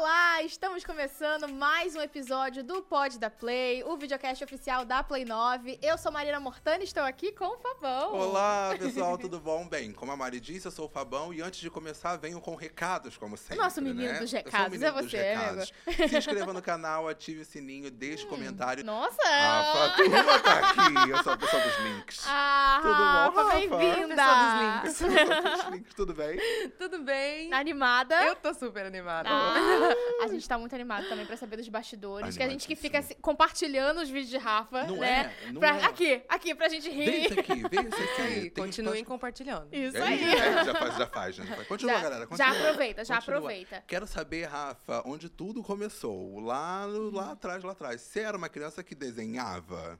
Olá, estamos começando mais um episódio do Pod da Play, o videocast oficial da Play 9. Eu sou Marina Mortani e estou aqui com o Fabão. Olá, pessoal, tudo bom? Bem, como a Mari disse, eu sou o Fabão e antes de começar, venho com recados, como sempre. Nosso menino né? dos Eu sou o recados, menino é dos você, recados. Se inscreva no canal, ative o sininho, deixe comentário. Nossa! Rafa, a turma tá aqui. Eu sou a pessoa dos links. Ah, Tudo bom, bem-vinda! Pessoa Eu sou a pessoa dos links, tudo bem? Tudo bem? Animada? Eu tô super animada. Ah, a gente tá muito animado também pra saber dos bastidores, que a gente que fica se- compartilhando os vídeos de Rafa, Não né? é, não Pra- é. Aqui, aqui, pra gente Vem rir. esse aqui, vem aqui. Tem continuem compartilhando. Isso É, aí. é, já faz, já faz, já faz. Continua, Já- galera. Já Continua. aproveita, já Continua. aproveita. Quero saber, Rafa, onde tudo começou. Lá, lá atrás, lá atrás. Você era uma criança que desenhava?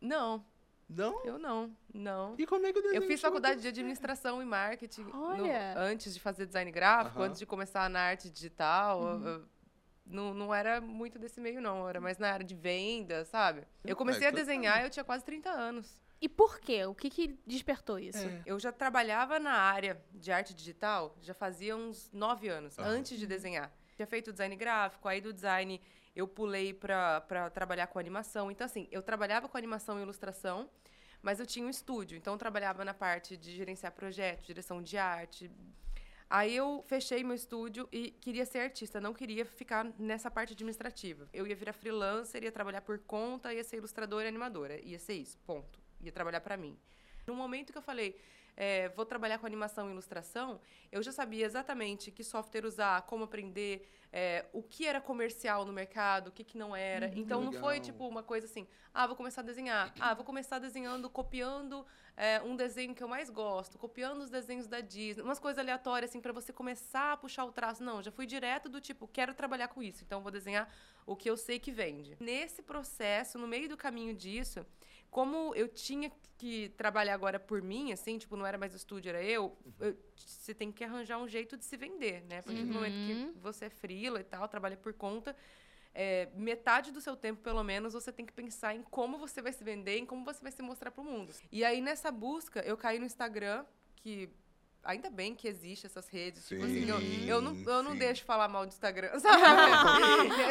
Não, Não? eu não, não. E como é que o desenho Eu fiz faculdade de administração e marketing no- Olha. antes de fazer design gráfico, Aham. antes de começar na arte digital. eu- eu- não, não era muito desse meio, não. Era mais na área de venda, sabe? Eu comecei É, a tô desenhar, eu tinha quase 30 anos. E por quê? O que que despertou isso? É. Eu já trabalhava na área de arte digital, já fazia uns nove anos, antes de desenhar. Tinha feito design gráfico, aí do design eu pulei pra trabalhar com animação. Então, assim, eu trabalhava com animação e ilustração, mas eu tinha um estúdio. Então, eu trabalhava na parte de gerenciar projetos, direção de arte. Aí eu fechei meu estúdio e queria ser artista, não queria ficar nessa parte administrativa. Eu ia virar freelancer, ia trabalhar por conta, ia ser ilustradora e animadora. Ia ser isso, ponto. Ia trabalhar pra mim. No momento que eu falei, é, vou trabalhar com animação e ilustração, eu já sabia exatamente que software usar, como aprender, é, o que era comercial no mercado, o que, que não era. então não foi legal. tipo uma coisa assim, ah, vou começar a desenhar. Ah, vou começar desenhando, copiando é, um desenho que eu mais gosto, copiando os desenhos da Disney, umas coisas aleatórias assim para você começar a puxar o traço. Não, já fui direto do tipo, quero trabalhar com isso, então vou desenhar o que eu sei que vende. Nesse processo, no meio do caminho disso, como eu tinha que trabalhar agora por mim, assim, tipo, não era mais o estúdio, era eu, eu- você tem que arranjar um jeito de se vender, né? A partir do momento Uhum. que você é frila e tal, trabalha por conta, é, metade do seu tempo, pelo menos, você tem que pensar em como você vai se vender, em como você vai se mostrar pro mundo. E aí, nessa busca, eu caí no Instagram, que ainda bem que existe essas redes. tipo assim, eu, eu não, eu não Sim, deixo falar mal do Instagram, sabe?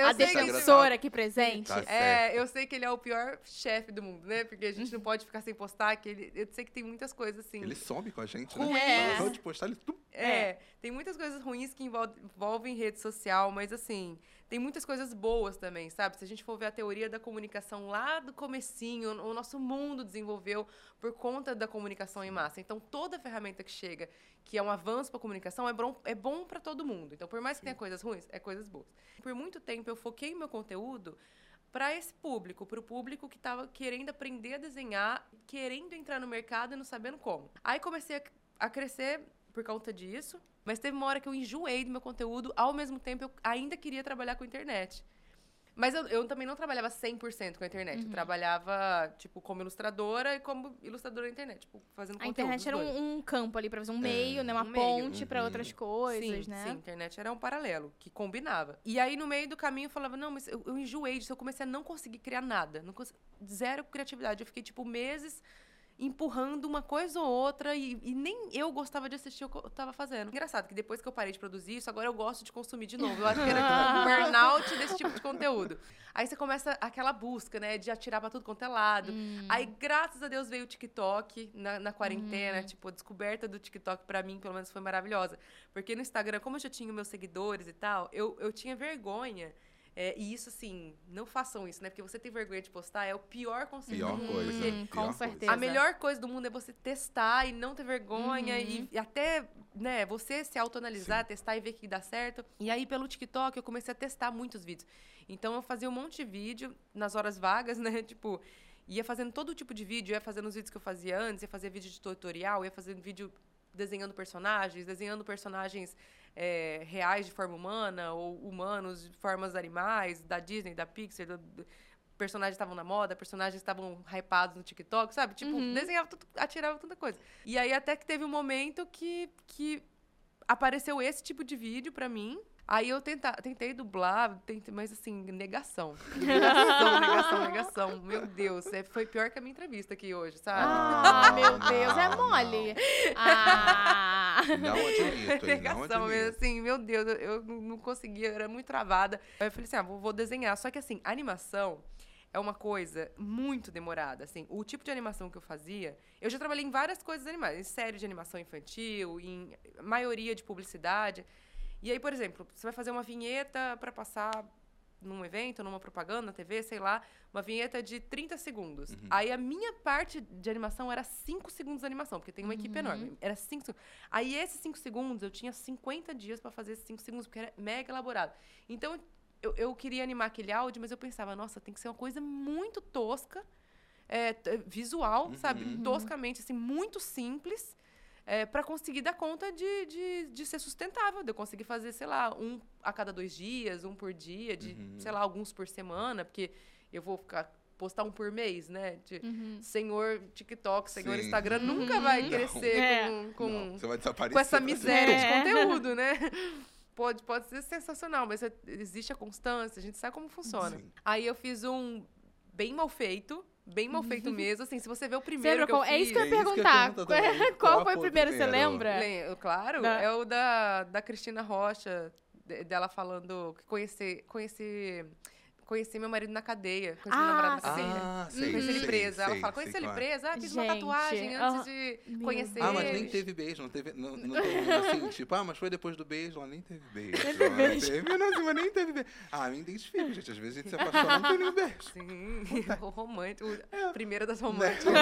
A defensora aqui presente. Tá é, eu sei que ele é o pior chefe do mundo, né? Porque a gente não pode ficar sem postar, que ele, eu sei que tem muitas coisas assim. Ele some com a gente, né? É. De postar, ele... tum. É, tem muitas coisas ruins que envol- envolvem rede social, mas assim, tem muitas coisas boas também, sabe? Se a gente for ver a teoria da comunicação lá do comecinho, o nosso mundo desenvolveu por conta da comunicação em massa. Então, toda ferramenta que chega, que é um avanço para a comunicação, é bom, é bom para todo mundo. Então, por mais que tenha coisas ruins, é coisas boas. Por muito tempo, eu foquei meu conteúdo para esse público, para o público que estava querendo aprender a desenhar, querendo entrar no mercado e não sabendo como. Aí comecei a, a crescer por conta disso, mas teve uma hora que eu enjoei do meu conteúdo, ao mesmo tempo eu ainda queria trabalhar com internet. Mas eu, eu também não trabalhava 100% com a internet. Eu trabalhava, tipo, como ilustradora e como ilustradora na internet, tipo, fazendo A conteúdo. internet os era um, um campo ali pra fazer um meio, né? Uma um ponte pra Uhum. outras coisas, sim, né? Sim, a internet era um paralelo, que combinava. E aí, no meio do caminho, eu falava, não, mas eu, eu enjoei disso, eu comecei a não conseguir criar nada. Não cons- zero criatividade. Eu fiquei, tipo, meses empurrando uma coisa ou outra e, e nem eu gostava de assistir o que eu tava fazendo. Engraçado que depois que eu parei de produzir isso, agora eu gosto de consumir de novo. Eu acho que era um burnout desse tipo de conteúdo. Aí você começa aquela busca, né, de atirar pra tudo quanto é lado. Hum. Aí, graças a Deus, veio o TikTok na, na quarentena. Tipo, a descoberta do TikTok, pra mim, pelo menos, foi maravilhosa. Porque no Instagram, como eu já tinha meus seguidores e tal, eu, eu tinha vergonha. É, e isso, assim, não façam isso, né? Porque você tem vergonha de postar é o pior conselho Pior do mundo. coisa. porque com pior coisa. certeza. a melhor coisa do mundo é você testar e não ter vergonha Uhum. e, e até, né, você se autoanalisar, testar e ver que dá certo. E aí, pelo TikTok, eu comecei a testar muitos vídeos. Então, eu fazia um monte de vídeo nas horas vagas, né? Tipo, ia fazendo todo tipo de vídeo, ia fazendo os vídeos que eu fazia antes, ia fazer vídeo de tutorial, ia fazendo vídeo desenhando personagens, desenhando personagens é, reais de forma humana ou humanos de formas animais, da Disney, da Pixar, do, do- personagens estavam na moda, personagens estavam hypados no TikTok, sabe? Tipo, Uhum. desenhava, tudo, atirava tanta coisa. E aí até que teve um momento que, que apareceu esse tipo de vídeo pra mim. Aí eu tenta, tentei dublar, tentei, mas assim, negação. Negação, negação, negação. Meu Deus, é, foi pior que a minha entrevista aqui hoje, sabe? Ah, meu Deus, é mole. Ah. Não admito? Não admito. assim, meu Deus, eu, não conseguia, eu era muito travada. Aí eu falei assim, ah, vou, desenhar. Só que assim, animação é uma coisa muito demorada, assim. O tipo de animação que eu fazia, eu já trabalhei em várias coisas animadas, em série de animação infantil, em maioria de publicidade. E aí, por exemplo, você vai fazer uma vinheta para passar num evento, numa propaganda, na TV, sei lá, uma vinheta de 30 segundos. Aí a minha parte de animação era 5 segundos de animação, porque tem uma equipe enorme. Era 5 segundos. Aí esses 5 segundos, eu tinha 50 dias para fazer esses 5 segundos, porque era mega elaborado. Então, eu, eu queria animar aquele áudio, mas eu pensava, nossa, tem que ser uma coisa muito tosca, é, visual, sabe? Toscamente, assim, muito simples, é, para conseguir dar conta de, de, de ser sustentável, de eu conseguir fazer, sei lá, um a cada dois dias, um por dia, de, sei lá, alguns por semana, porque eu vou ficar postar um por mês, né? De senhor TikTok, senhor Sim. Instagram nunca vai Não. crescer É. com, com, Não, você vai desaparecer. com essa miséria É. de conteúdo, né? Pode, pode ser sensacional, mas é- existe a constância, a gente sabe como funciona. Sim. Aí eu fiz um bem mal feito, bem mal feito mesmo, assim, se você vê o primeiro que eu qual- é isso fiz... que eu ia É isso que eu ia perguntar. perguntar também. Qual Qual foi o primeiro, você lembra? Lem- Claro, Da- é o da, da Cristina Rocha, de- dela falando que conhecer, conhecer, conheci meu marido na cadeia, conheci meu Ah, namorado na cadeia. Ah, sei, Conheci ele sei, preso. Ela fala, conheci ele qual é. preso. Ah, fiz uma Gente, tatuagem aham. antes de Meu conhecer Ah, mas nem teve beijo, não teve. Não, não teve assim, tipo, ah, mas foi depois do beijo, ela nem teve beijo. Nem teve beijo. Teve, não, assim, mas nem teve beijo. Ah, me identifico, gente. Às vezes a gente se apaixona, não tem nem beijo. Sim, o romântico, É. o primeiro das Né? românticas.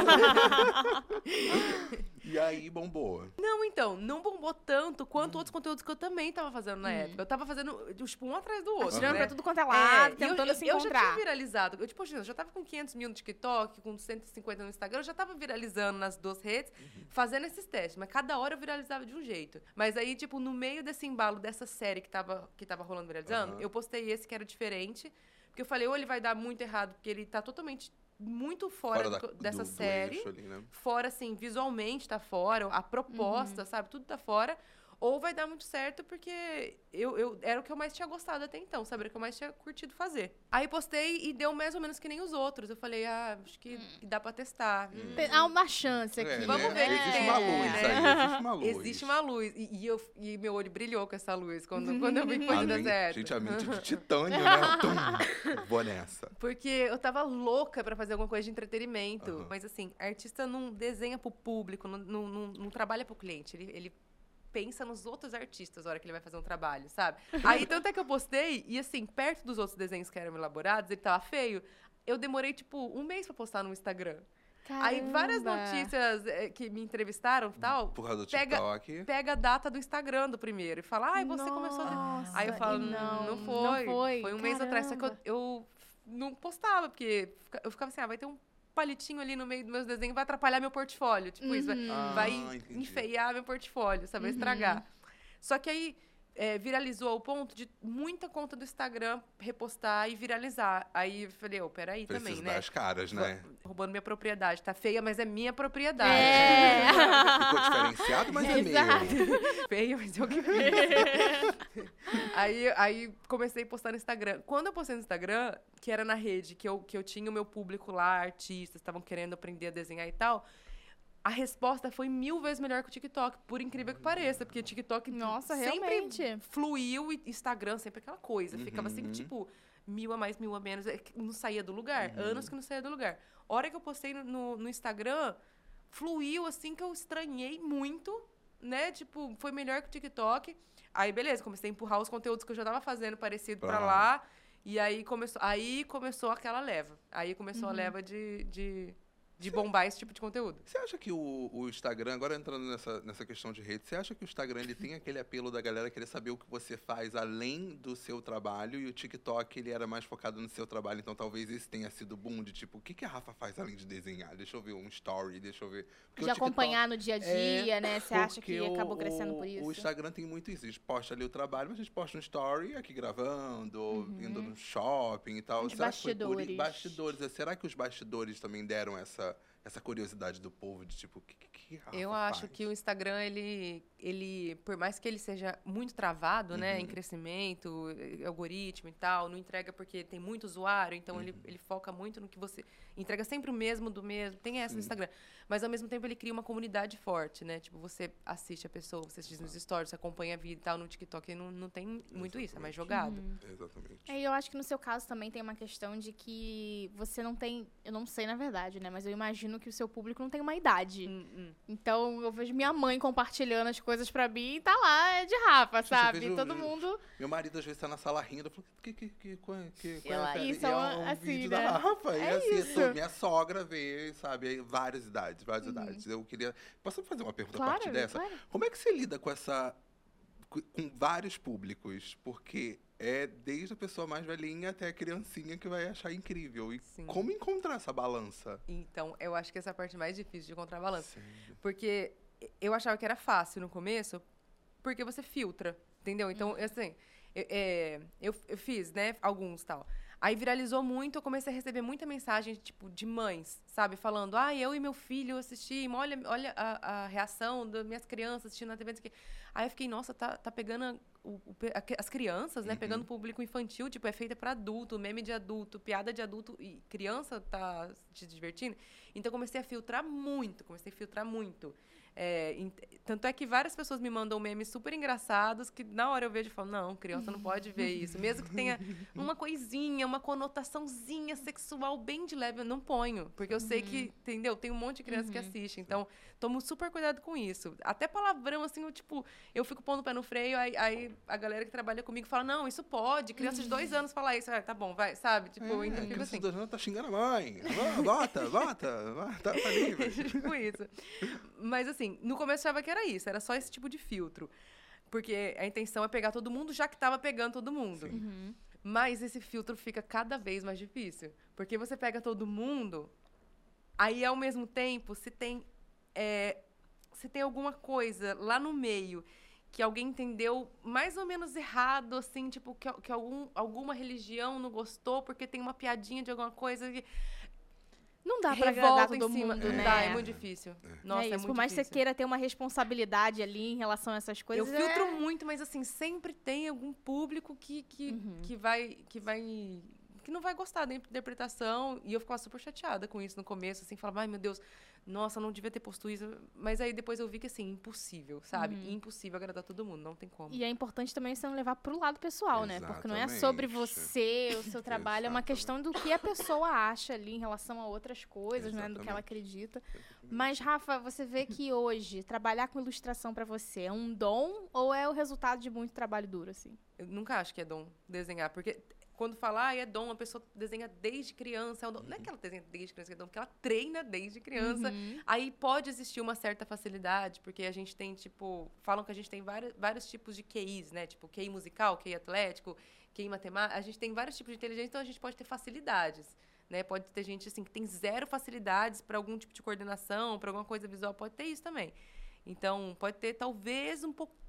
E aí bombou. Não, então, não bombou tanto quanto outros conteúdos que eu também tava fazendo na época. Eu tava fazendo, tipo, um atrás do outro. Tirando né? pra tudo quanto é lado, É, tentando eu, se eu, eu já encontrar. tinha viralizado. Eu, tipo, eu já tava com 500 mil no TikTok, com 150 no Instagram. Eu já tava viralizando nas duas redes, fazendo esses testes. Mas cada hora eu viralizava de um jeito. Mas aí, tipo, no meio desse embalo dessa série que tava, que tava rolando viralizando, Aham. eu postei esse que era diferente. Porque eu falei, ou ele vai dar muito errado, porque ele tá totalmente muito fora, da- do- dessa do- do série eixo ali, né? fora, assim, visualmente tá fora, a proposta, sabe, tudo tá fora. Ou vai dar muito certo porque eu, eu era o que eu mais tinha gostado até então, sabe? Era o que eu mais tinha curtido fazer. Aí postei e deu mais ou menos que nem os outros. Eu falei, ah, acho que, que dá pra testar. Hum. Tem- Há uma chance aqui. É, Vamos né? ver o que Existe uma luz né? aí, existe uma luz. Existe uma luz. E, e eu, e meu olho brilhou com essa luz quando, quando eu vi que mente- certo. Gente, a mente de titânio, né? Tum, vou nessa. Porque eu tava louca pra fazer alguma coisa de entretenimento. Aham. Mas assim, artista não desenha pro público, não, não, não, não trabalha pro cliente. Ele, ele pensa nos outros artistas na hora que ele vai fazer um trabalho, sabe? Aí tanto é que eu postei, e assim, perto dos outros desenhos que eram elaborados, ele tava feio. Eu demorei, tipo, um mês pra postar no Instagram. Aí várias Caramba. notícias eh, que me entrevistaram e tal, Por causa do Pega- TikTok. pega a data do Instagram do primeiro e fala, ai, você começou a Nossa, Aí eu falo, não, não não foi. foi. um mês atrás. Só que eu, Caramba. eu não postava, porque eu ficava assim, ah, vai ter um palitinho ali no meio dos meus desenhos, vai atrapalhar meu portfólio. Tipo, isso vai, Uhum. Ah, vai enfeiar meu portfólio, sabe? Vai estragar. Só que aí é, viralizou ao ponto de muita conta do Instagram repostar e viralizar. Aí eu falei, ô, peraí Preciso também, né? as caras, né? Roubando minha propriedade. Tá feia, mas é minha propriedade. É. Ficou diferenciado, mas é Exato. meu. feio, mas eu que fiz. aí, aí comecei a postar no Instagram. Quando eu postei no Instagram, que era na rede, que eu, que eu tinha o meu público lá, artistas, estavam querendo aprender a desenhar e tal, a resposta foi mil vezes melhor que o TikTok, por incrível que pareça, porque o TikTok Nossa, sempre realmente. fluiu e Instagram sempre aquela coisa. Ficava sempre, Uhum. tipo, mil a mais, mil a menos. é Não saía do lugar. Uhum. Anos que não saía do lugar. A hora que eu postei no, no, no Instagram, fluiu assim que eu estranhei muito, né? Tipo, foi melhor que o TikTok. Aí, beleza, comecei a empurrar os conteúdos que eu já tava fazendo parecido pra Ah. lá. E aí começou, aí começou aquela leva. Aí começou Uhum. a leva de, de, de bombar esse tipo de conteúdo. Você acha que o, o Instagram, agora entrando nessa, nessa questão de rede, você acha que o Instagram ele tem aquele apelo da galera querer saber o que você faz além do seu trabalho e o TikTok ele era mais focado no seu trabalho, então talvez esse tenha sido boom de tipo, o que, que a Rafa faz além de desenhar? Deixa eu ver um story, deixa eu ver. Porque De TikTok- acompanhar no dia a dia, né? Você acha que porque o- acabou crescendo por isso? O Instagram tem muito isso. A gente posta ali o trabalho, mas a gente posta um story aqui gravando, ou indo no shopping e tal. Uhum. Os Será que foi por bastidores. bastidores. Será que os bastidores também deram essa, essa curiosidade do povo de tipo, o que, que, que a Rafa Eu acho faz? que o Instagram, ele ele, por mais que ele seja muito travado, né, em Uhum. crescimento, eh, algoritmo e tal, não entrega porque tem muito usuário, então ele, ele foca muito no que você entrega sempre o mesmo do mesmo. Tem essa no Sim. Instagram, mas ao mesmo tempo ele cria uma comunidade forte, né? Tipo, você assiste a pessoa, você assiste nos stories, você acompanha a vida e tal, no TikTok não, não tem muito isso, é mais jogado. Exatamente. É, e eu acho que no seu caso também tem uma questão de que você não tem. Eu não sei na verdade, né? Mas eu imagino que o seu público não tem uma idade. Hum, hum. Então eu vejo minha mãe compartilhando as coisas pra mim e tá lá, é de Rafa, Gente, sabe? vejo- Todo eu- mundo. Meu marido às vezes tá na sala rindo, eu falo, que, que, que, é- que, qual é a isso E é uma- um assim, vídeo né? da Rafa. e É assim, isso. minha sogra vê, sabe, várias idades, várias idades. Eu queria. Posso fazer uma pergunta a Claro, partir dessa? claro. Como é que você lida com essa. com com vários públicos? Porque é desde a pessoa mais velhinha até a criancinha que vai achar incrível. E Sim. como encontrar essa balança? Então, eu acho que essa é a parte mais difícil de encontrar balança. Sério. Porque eu achava que era fácil no começo, porque você filtra, entendeu? Então, assim, eu, é, eu, eu fiz, né, alguns tal. Aí viralizou muito, eu comecei a receber muita mensagem, tipo, de mães, sabe? Falando, ah, eu e meu filho assistimos, olha, olha a, a reação das minhas crianças assistindo na TV. não sei o quê." Aí eu fiquei, nossa, tá, tá pegando o- o as crianças, né? Uhum. Pegando público infantil, tipo, é feita pra adulto, meme de adulto, piada de adulto, e criança tá se divertindo. Então eu comecei a filtrar muito, comecei a filtrar muito. É, ent- tanto é que várias pessoas me mandam memes super engraçados que na hora eu vejo e falo, não, criança não pode ver isso. Mesmo que tenha uma coisinha, uma conotaçãozinha sexual bem de leve, eu não ponho. Porque eu sei que, entendeu? Tem um monte de criança que assiste. Então, tomo super cuidado com isso. Até palavrão, assim, eu, tipo, eu fico pondo o pé no freio, aí, aí a galera que trabalha comigo fala, não, isso pode. Criança de dois anos falar isso. Ah, tá bom, vai, sabe? Tipo, É, então criança assim. de dois anos tá xingando a mãe. Bota, bota, bota, tá, tá livre. tipo isso. Mas assim, no começo eu achava que era isso, era só esse tipo de filtro. Porque a intenção é pegar todo mundo, já que tava pegando todo mundo. Uhum. Mas esse filtro fica cada vez mais difícil. Porque você pega todo mundo, aí ao mesmo tempo, se tem, é, se tem alguma coisa lá no meio que alguém entendeu mais ou menos errado, assim, tipo, que, que algum, alguma religião não gostou porque tem uma piadinha de alguma coisa que Não dá pra agradar todo em cima. mundo, Não né? dá, é muito difícil. Nossa, é é, isso. muito Por mais que você queira ter uma responsabilidade ali em relação a essas coisas. Eu filtro é... muito, mas assim, sempre tem algum público que, que, Uhum. que vai. que vai. que não vai gostar da interpretação. E eu ficava super chateada com isso no começo, assim, falava, ai meu Deus, nossa, não devia ter posto isso. Mas aí depois eu vi que assim, impossível, sabe? Impossível agradar todo mundo, não tem como. E é importante também você não levar pro lado pessoal, né? Porque não é sobre Exatamente. você, o seu trabalho, é uma Exatamente. questão do que a pessoa acha ali em relação a outras coisas, né? Do que ela Exatamente. acredita. Mas, Rafa, você vê que hoje trabalhar com ilustração pra você é um dom ou é o resultado de muito trabalho duro, assim? Eu nunca acho que é dom desenhar, porque quando falar ah, é dom, a pessoa desenha desde criança. É um dom. Não é que ela desenha desde criança, é dom, porque ela treina desde criança. Uhum. Aí pode existir uma certa facilidade, porque a gente tem, tipo, falam que a gente tem vários, vários tipos de QIs, né? Tipo, QI musical, QI atlético, QI matemática. A gente tem vários tipos de inteligência, então a gente pode ter facilidades. Né? Pode ter gente assim que tem zero facilidades para algum tipo de coordenação, para alguma coisa visual, pode ter isso também. Então, pode ter talvez um pouquinho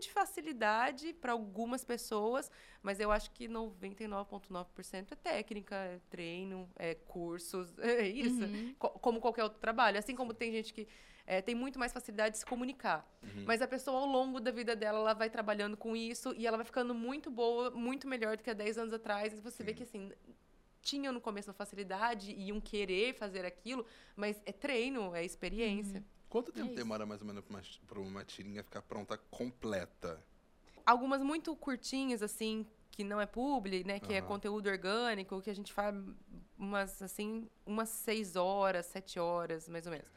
de facilidade para algumas pessoas, mas eu acho que 99,9% é técnica, é treino, é cursos, é isso. Uhum. Co- como qualquer outro trabalho. Assim como tem gente que é, tem muito mais facilidade de se comunicar. Uhum. Mas a pessoa, ao longo da vida dela, ela vai trabalhando com isso e ela vai ficando muito boa, muito melhor do que há 10 anos atrás. E você vê que, assim, tinha no começo uma facilidade e um querer fazer aquilo, mas é treino, é experiência. Quanto tempo isso. demora mais ou menos pra uma, uma tirinha ficar pronta completa? Algumas muito curtinhas, assim, que não é publi, né? Que é Aham. conteúdo orgânico, que a gente faz umas, assim, umas seis horas, sete horas, mais ou menos.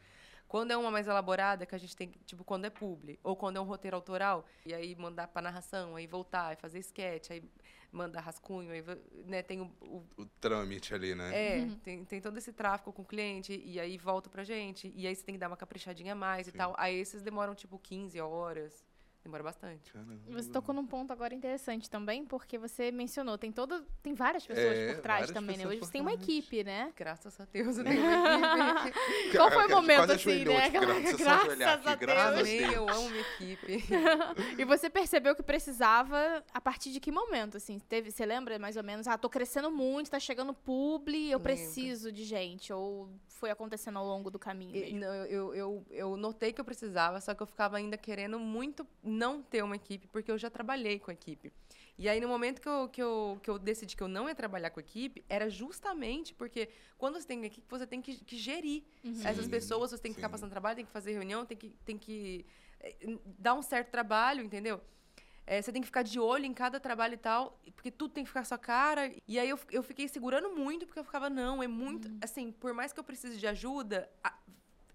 Quando é uma mais elaborada, que a gente tem, tipo, quando é publi, ou quando é um roteiro autoral, e aí mandar pra narração, aí voltar, aí fazer sketch, aí mandar rascunho, aí, né, tem o, o O trâmite ali, né? é, tem, tem todo esse tráfego com o cliente, e aí volta pra gente, e aí você tem que dar uma caprichadinha a mais Sim. e tal. Aí esses demoram, tipo, 15 horas. Demora bastante. Caramba. Você tocou num ponto agora interessante também, porque você mencionou, tem todo, tem várias pessoas É, por trás também, né? Hoje você tem uma equipe, né? Graças a Deus, eu tenho uma equipe. Qual foi o momento, assim, né? tipo, graças a a graças a Deus. Amei, Deus. eu amo minha equipe. E você percebeu que precisava a partir de que momento, assim? Teve, você lembra mais ou menos? Ah, tô crescendo muito, tá chegando publi, eu Lembro. preciso de gente. Ou foi acontecendo ao longo do caminho? E- não, eu, eu, eu, notei que eu precisava, só que eu ficava ainda querendo muito não ter uma equipe, porque eu já trabalhei com equipe. E aí, no momento que eu, que, eu, que eu decidi que eu não ia trabalhar com equipe, era justamente porque quando você tem uma equipe, você tem que, que gerir essas Sim, pessoas, você tem que ficar sim. passando trabalho, tem que fazer reunião, tem que, tem que eh, dar um certo trabalho, entendeu? Eh, você tem que ficar de olho em cada trabalho e tal, porque tudo tem que ficar sua cara. E aí eu, eu fiquei segurando muito, porque eu ficava, não, é muito. Assim, por mais que eu precise de ajuda, a-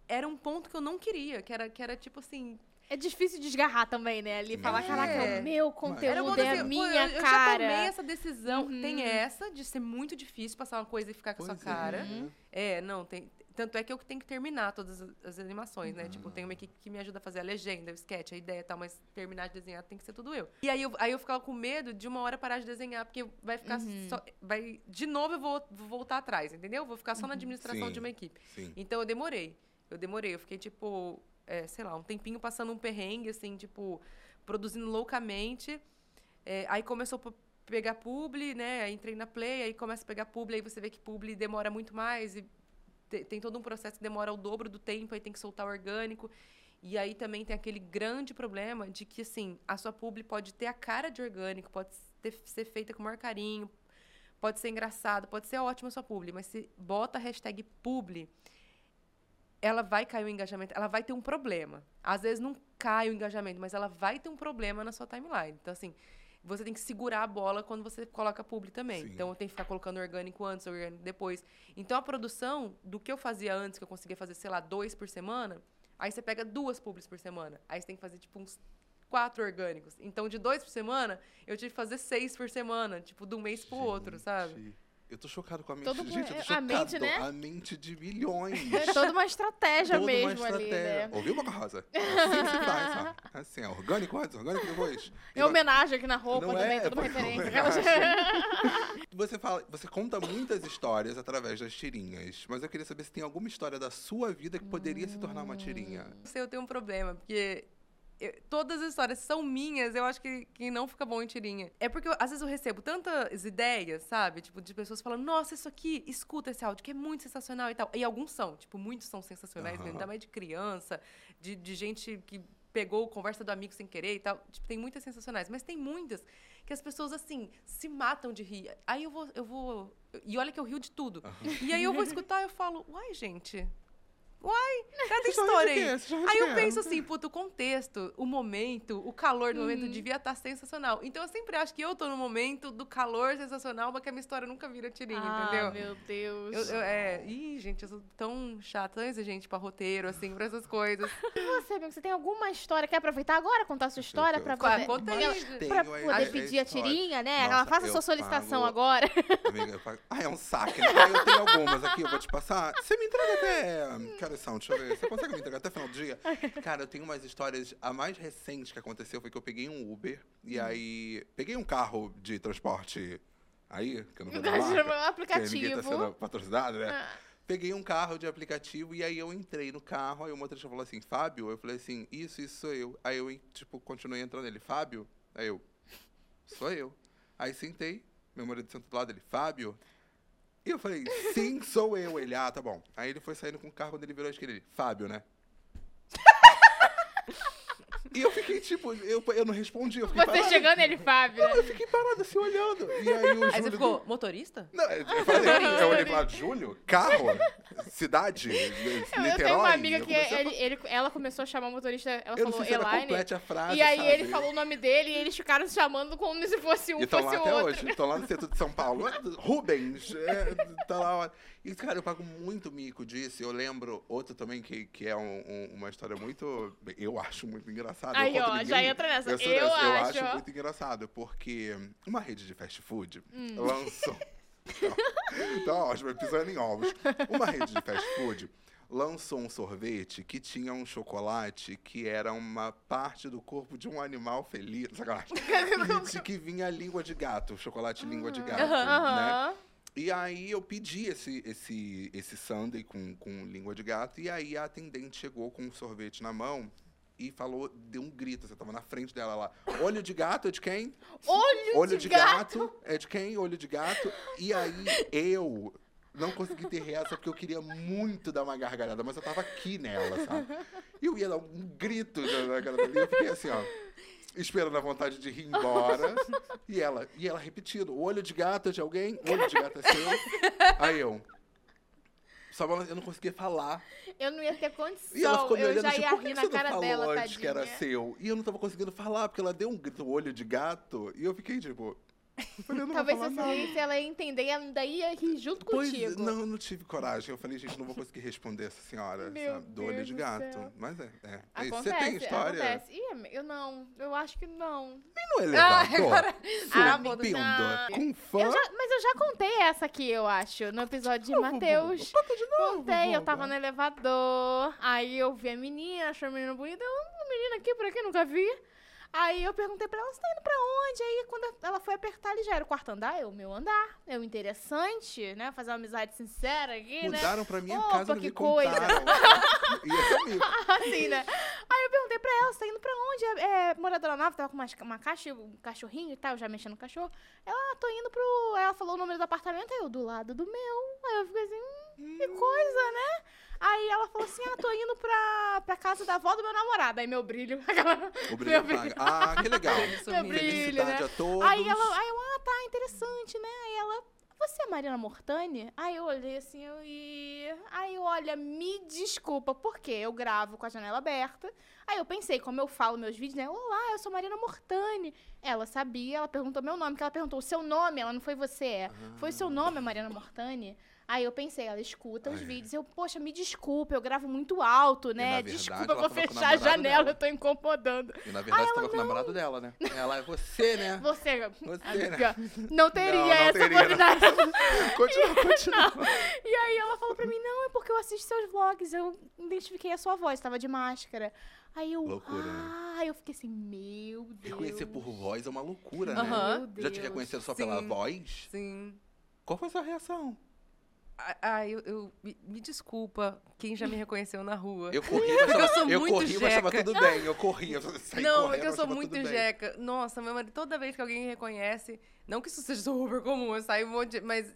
era um ponto que eu não queria, que era, que era tipo assim. É difícil desgarrar também, né? Ali falar, É. caraca, é o meu Era conteúdo, é a minha eu, eu cara. já tomei essa decisão. Uhum. Tem essa de ser muito difícil passar uma coisa e ficar com a sua é. cara. É, não, tem. Tanto é que eu que tenho que terminar todas as- animações, né? Tipo, tem uma equipe que me ajuda a fazer a legenda, o sketch, a ideia e tal, mas terminar de desenhar tem que ser tudo eu. E aí eu, aí eu ficava com medo de uma hora parar de desenhar, porque vai ficar só. Vai, de novo eu vou, vou voltar atrás, entendeu? Vou ficar só na administração Sim. de uma equipe. Sim. Então eu demorei. Eu demorei. Eu fiquei, tipo, é, sei lá, um tempinho passando um perrengue, assim, tipo, produzindo loucamente. É, aí começou a pegar publi, né? Aí entrei na Play, aí começa a pegar publi, aí você vê que publi demora muito mais e te- tem todo um processo que demora o dobro do tempo, aí tem que soltar orgânico. E aí também tem aquele grande problema de que, assim, a sua publi pode ter a cara de orgânico, pode ter- ser feita com o maior carinho, pode ser engraçado, pode ser ótima a sua publi, mas se bota a hashtag publi, ela vai cair o engajamento, ela vai ter um problema. Às vezes não cai o engajamento, mas ela vai ter um problema na sua timeline. Então, assim, você tem que segurar a bola quando você coloca publi também. Sim. Então, eu tenho que ficar colocando orgânico antes, orgânico depois. Então, a produção do que eu fazia antes, que eu conseguia fazer, sei lá, dois por semana, aí você pega duas publis por semana. Aí você tem que fazer, tipo, uns quatro orgânicos. Então, de dois por semana, eu tive que fazer seis por semana, tipo, de um mês pro outro, sabe? Eu tô chocado com a mente. Todo gente, eu tô a chocado. mente, né? A mente de milhões. É toda uma estratégia Toda uma mesmo ali, estratégia. né? Ouviu, Boca Rosa? Assim se faz, ó. Assim, é orgânico antes, orgânico depois. É homenagem aqui na roupa Não também, é, toda uma foi referência. homenagem. Aquelas- Você fala, você conta muitas histórias através das tirinhas, mas eu queria saber se tem alguma história da sua vida que poderia se tornar uma tirinha. Não sei, eu tenho um problema, porque eu- todas as histórias são minhas, eu acho que, que não fica bom em tirinha. É porque eu- às vezes eu recebo tantas ideias, sabe? Tipo, de pessoas falando, nossa, isso aqui, escuta esse áudio, que é muito sensacional e tal. E alguns são, tipo, muitos são sensacionais mesmo, Aham. ainda mais de criança, de, de gente que pegou conversa do amigo sem querer e tal. Tipo, tem muitas sensacionais, mas tem muitas que as pessoas, assim, se matam de rir. Aí eu vou, eu vou... E olha que eu rio de tudo. E aí eu vou escutar e eu falo, uai, gente... Uai, cada história aí. Aí eu penso assim, puto, o contexto, o momento, o calor do momento devia estar sensacional. Então eu sempre acho que eu tô no momento do calor sensacional, mas que a minha história nunca vira tirinha, ah, entendeu? meu Deus. Eu, eu- é, ih, gente, eu sou tão chata, tão exigente pra roteiro, assim, pra essas coisas. E você, amigo, você tem alguma história? Quer aproveitar agora, contar a sua história? Pra poder, conta aí. pra poder a pedir a tirinha, né? Nossa, Ela faça a sua solicitação pago- agora. Amiga, eu falo, ah, é um saque. né? Eu tenho algumas aqui, eu vou te passar. Você me entrega até. Horas são? Deixa eu ver. Você consegue me entregar até final do dia? Cara, eu tenho umas histórias. A mais recente que aconteceu foi que eu peguei um Uber e aí. Peguei um carro de transporte aí, que eu não vou dar Um marca, porque ninguém tá aplicativo. sendo patrocinado, né? Ah. Peguei um carro de aplicativo e aí eu entrei no carro, aí o motorista falou assim, Fábio? Eu falei assim, isso, isso sou eu. Aí eu, tipo, continuei entrando ele, Fábio? Aí eu, sou eu. Aí sentei, meu marido sentou do lado dele, Fábio? E eu falei, sim, sou eu. Ele, ah, tá bom. Aí ele foi saindo com o carro, quando ele virou a esquerda, ele, Fábio, né? e eu fiquei, tipo, eu, eu não respondi, eu fiquei Você parado. chegando ele, Fábio. né? Eu fiquei parado assim, olhando. E aí o Aí Júlio... você ficou, motorista? Não, eu falei, eu olhei pra Júlio, carro, cidade, Eu, Niterói. eu tenho uma amiga que ele, ele- ela começou a chamar o motorista, ela Eu não falou sei se ela Elaine. frase, E aí sabe? ele falou o nome dele e eles ficaram se chamando como se fosse um E estão fosse lá o até outro. hoje, estão lá no centro de São Paulo. Rubens, é, tá lá. E, cara, eu pago muito mico disso. Eu lembro outro também que, que é um- um- uma história muito, eu acho muito engraçada. Eu Aí, ó, ninguém- já entra nessa. Eu dessa, eu acho, acho ó. muito engraçado, porque uma rede de fast food Hum. lançou... tá ótimo, pisando em ovos. Uma rede de fast food lançou um sorvete que tinha um chocolate que era uma parte do corpo de um animal feliz. Sacanagem. E de que vinha língua de gato, chocolate língua de gato, né? E aí eu pedi esse, esse, esse sundae com, com língua de gato, e aí a atendente chegou com um sorvete na mão e falou, deu um grito, você tava na frente dela lá. Olho de gato é de quem? Olho, Olho de, de gato. gato é de quem? Olho de gato. E aí eu não consegui ter reação porque eu queria muito dar uma gargalhada, mas eu tava aqui nela, sabe? E eu ia dar um grito na na cara dela. E eu fiquei assim, ó. Esperando a vontade de ir embora. E ela, e ela repetindo: o olho de gato é de alguém? O olho de gato é seu? Aí eu. Só eu não conseguia falar. Eu não ia ter condição. E ela ficou me eu olhando, já tipo, ia rir na cara falou dela, antes tadinha. que era seu? E eu não tava conseguindo falar, porque ela deu um grito, olho de gato, e eu fiquei tipo... falei, não Talvez vou se falar eu nada. seguisse, ela ia entender e ela daí ia rir junto Pois, contigo. não, eu não tive coragem. Eu falei, gente, não vou conseguir responder essa senhora, Meu sabe? Do olho de gato. céu. Mas é, é. É, Acontece, Você tem história? acontece. Ih, eu não, eu acho que não. E no elevador? agora- Ah, Subindo não. com fã? Eu já- mas eu já contei essa aqui, eu acho, no episódio de Matheus. Conta de novo, Contei, eu tava no elevador, aí eu vi a menina, achei a menina bonita, eu, uma menina aqui por aqui, nunca vi. Aí eu perguntei pra ela, você tá indo pra onde? Aí quando ela foi apertar, ali já era o quarto andar, eu, meu andar. Eu, interessante, né? Fazer uma amizade sincera aqui, né? Mudaram pra minha Opa, casa, não me coisa. contaram. Comigo. assim, né? Aí eu perguntei pra ela, você tá indo pra onde? É, é, moradora nova, tava com uma, uma caixa, um cachorrinho e tal, já mexendo no cachorro. Ela, ah, tô indo pro... Ela falou o número do apartamento, aí eu, do lado do meu. Aí eu fiquei assim, hum, que coisa, né? Aí ela falou assim, ah, tô indo pra, pra casa da avó do meu namorado. Aí meu brilho... O brilho Meu paga. Ah, que legal. Meu brilho, né? a todos. Aí ela, aí eu, ah, tá, interessante, né? Aí ela, você é Mariana Mortani? Aí eu olhei assim, eu e. Aí eu, olha, me desculpa, porque eu gravo com a janela aberta. Aí eu pensei, como eu falo meus vídeos, né? Olá, eu sou Mariana Mortani. Ela sabia, ela perguntou meu nome, que ela perguntou o seu nome, ela não foi você, é. Foi o seu nome, Mariana Mortani? Aí eu pensei, ela escuta os Ai. vídeos. Eu, poxa, me desculpa, eu gravo muito alto, né? verdade, desculpa, vou fechar a janela, dela. eu tô incomodando. E na verdade, você tava com o namorado dela, né? Ela é você, né? Você, Você, né? amiga, não teria Não, não essa teria, oportunidade. Continua, continua. E aí ela falou pra mim, não, é porque eu assisto seus vlogs, eu identifiquei a sua voz, tava de máscara. Aí eu, Loucura, né? ah, eu fiquei assim, meu Deus. Reconhecer por voz é uma loucura, né? Já te reconheceram só Sim. pela voz? Sim. Qual foi a sua reação? Ah, Ah, eu, eu- me, me desculpa quem já me reconheceu na rua. Eu corri, mas eu sou eu muito corri, mas tava jeca. tudo bem. Eu corri, eu saí não, correndo, é que eu mas sou muito tudo bem. jeca. Nossa, meu marido, toda vez que alguém me reconhece, não que isso seja super comum, eu saio um monte de, mas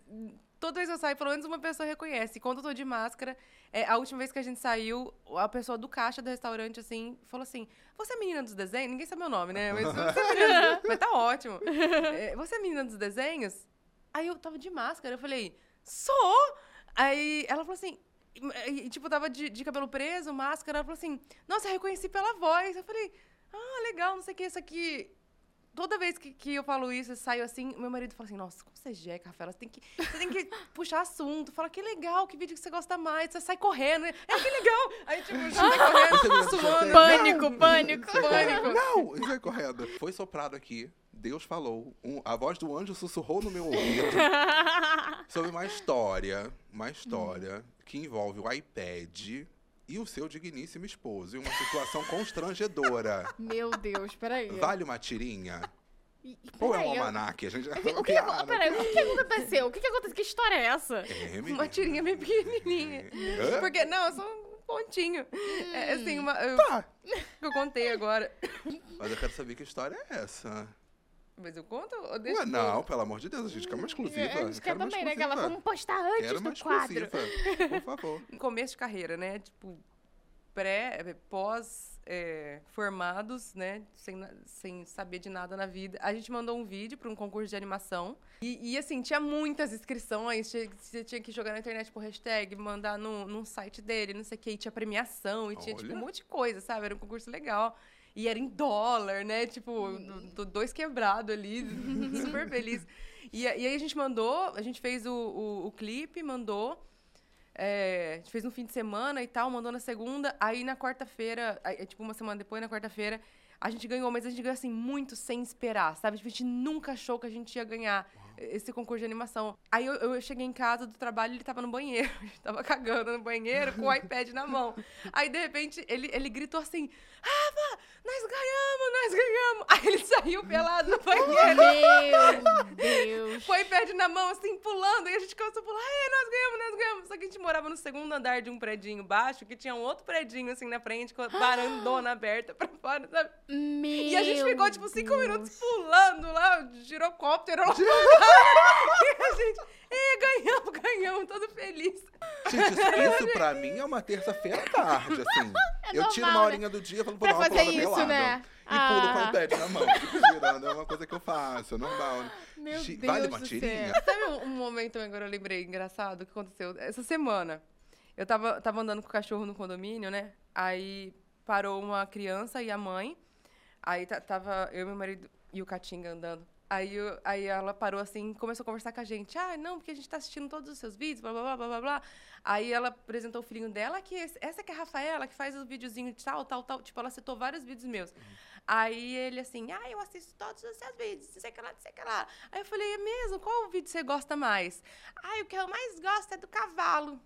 toda vez que eu saio, pelo menos uma pessoa reconhece. E quando eu tô de máscara, é, a última vez que a gente saiu, a pessoa do caixa do restaurante, assim, falou assim, você é menina dos desenhos? Ninguém sabe meu nome, né? Mas, você é menina mas tá ótimo. É, você é menina dos desenhos? Aí eu tava de máscara, eu falei, sou! Aí ela falou assim, e, tipo, tava de, de cabelo preso, máscara, ela falou assim, nossa, eu reconheci pela voz. Eu falei, ah, legal, não sei o que, isso aqui. Toda vez que, que eu falo isso, eu saio assim, meu marido fala assim, nossa, como você é jeca, Rafaela, você tem que, você tem que puxar assunto, fala, que legal, que vídeo que você gosta mais, você sai correndo, é que legal. Aí, tipo, sai correndo, suando. Pânico, Não, pânico. sai correndo. Não, isso é correto. Foi soprado aqui, Deus falou, um- a voz do anjo sussurrou no meu ouvido sobre uma história, uma história que envolve o iPad e o seu digníssimo esposo, em uma situação constrangedora. Meu Deus, peraí. Vale uma tirinha? E- e Ou é um eu- almanaque? A gente já O que, piada. peraí, o que, que aconteceu? O que, que aconteceu? Que história é essa? É, Uma tirinha bem pequenininha. Hã? Porque, não, é só um pontinho. É assim, uma, eu, Tá, que eu contei agora. mas eu quero saber que história é essa. Mas eu conto ou deixa Ué, não, pelo amor de Deus, a gente quer uma exclusiva. É, a gente quer também, né, Gala? exclusiva. Vamos postar antes Quero uma do quadro. por favor. em começo de carreira, né? Tipo, pré, pós eh, formados, né? Sem, sem saber de nada na vida. A gente mandou um vídeo para um concurso de animação. E, e, assim, tinha muitas inscrições. Tinha, você tinha que jogar na internet por hashtag, mandar no, num site dele, não sei o que. E tinha premiação, e tinha, tipo, um monte de coisa, sabe? Era um concurso legal. E era em dólar, né? Tipo, do- dois quebrados ali, super feliz. E, e aí a gente mandou, a gente fez o, o, o clipe, mandou. É, a gente fez no fim de semana e tal, mandou na segunda. Aí na quarta-feira, é, tipo uma semana depois, na quarta-feira, a gente ganhou, mas a gente ganhou assim muito sem esperar, sabe? Tipo, a gente nunca achou que a gente ia ganhar esse concurso de animação. Aí eu, eu cheguei em casa do trabalho e ele tava no banheiro. Tava cagando no banheiro com o iPad na mão. Aí, de repente, ele, ele gritou assim: Rafa, nós ganhamos, nós ganhamos. Aí ele saiu pelado no banheiro. Meu Deus. Foi iPad na mão, assim, pulando. E a gente começou a pular. É, nós ganhamos, nós ganhamos. Só que a gente morava no segundo andar de um predinho baixo, que tinha um outro predinho, assim, na frente, com a varandona aberta pra fora, sabe? Meu E a gente ficou, tipo, cinco Deus. minutos pulando lá, o girocóptero lá. e a gente, é, ganhamos, ganhamos, todo feliz. Gente, isso, isso pra mim é uma terça-feira à tarde, assim. eu tiro uma né? horinha do dia e falo, dar uma fazer isso, né? E pulo com o Ah. iPad na mão, tipo, girando. É uma coisa que eu faço, é normal. Meu Gi- Deus vale uma tirinha? Sabe um, um momento agora eu lembrei engraçado que aconteceu essa semana? Eu tava, tava andando com o cachorro no condomínio, né? Aí parou uma criança e a mãe. Aí ta- tava eu, meu marido e o Catinga andando. Aí, eu- aí ela parou assim e começou a conversar com a gente. Ah, não, porque a gente tá assistindo todos os seus vídeos, blá, blá, blá, blá, blá, blá. Aí ela apresentou o filhinho dela, que esse- essa que é a Rafaela, que faz o videozinho de tal, tal, tal. Tipo, ela citou vários vídeos meus. Aí ele assim, ah, eu assisto todos os seus vídeos, não sei o que lá, não sei o que lá. Aí eu falei, é mesmo? Qual vídeo você gosta mais? Ah, o que eu mais gosto é do cavalo.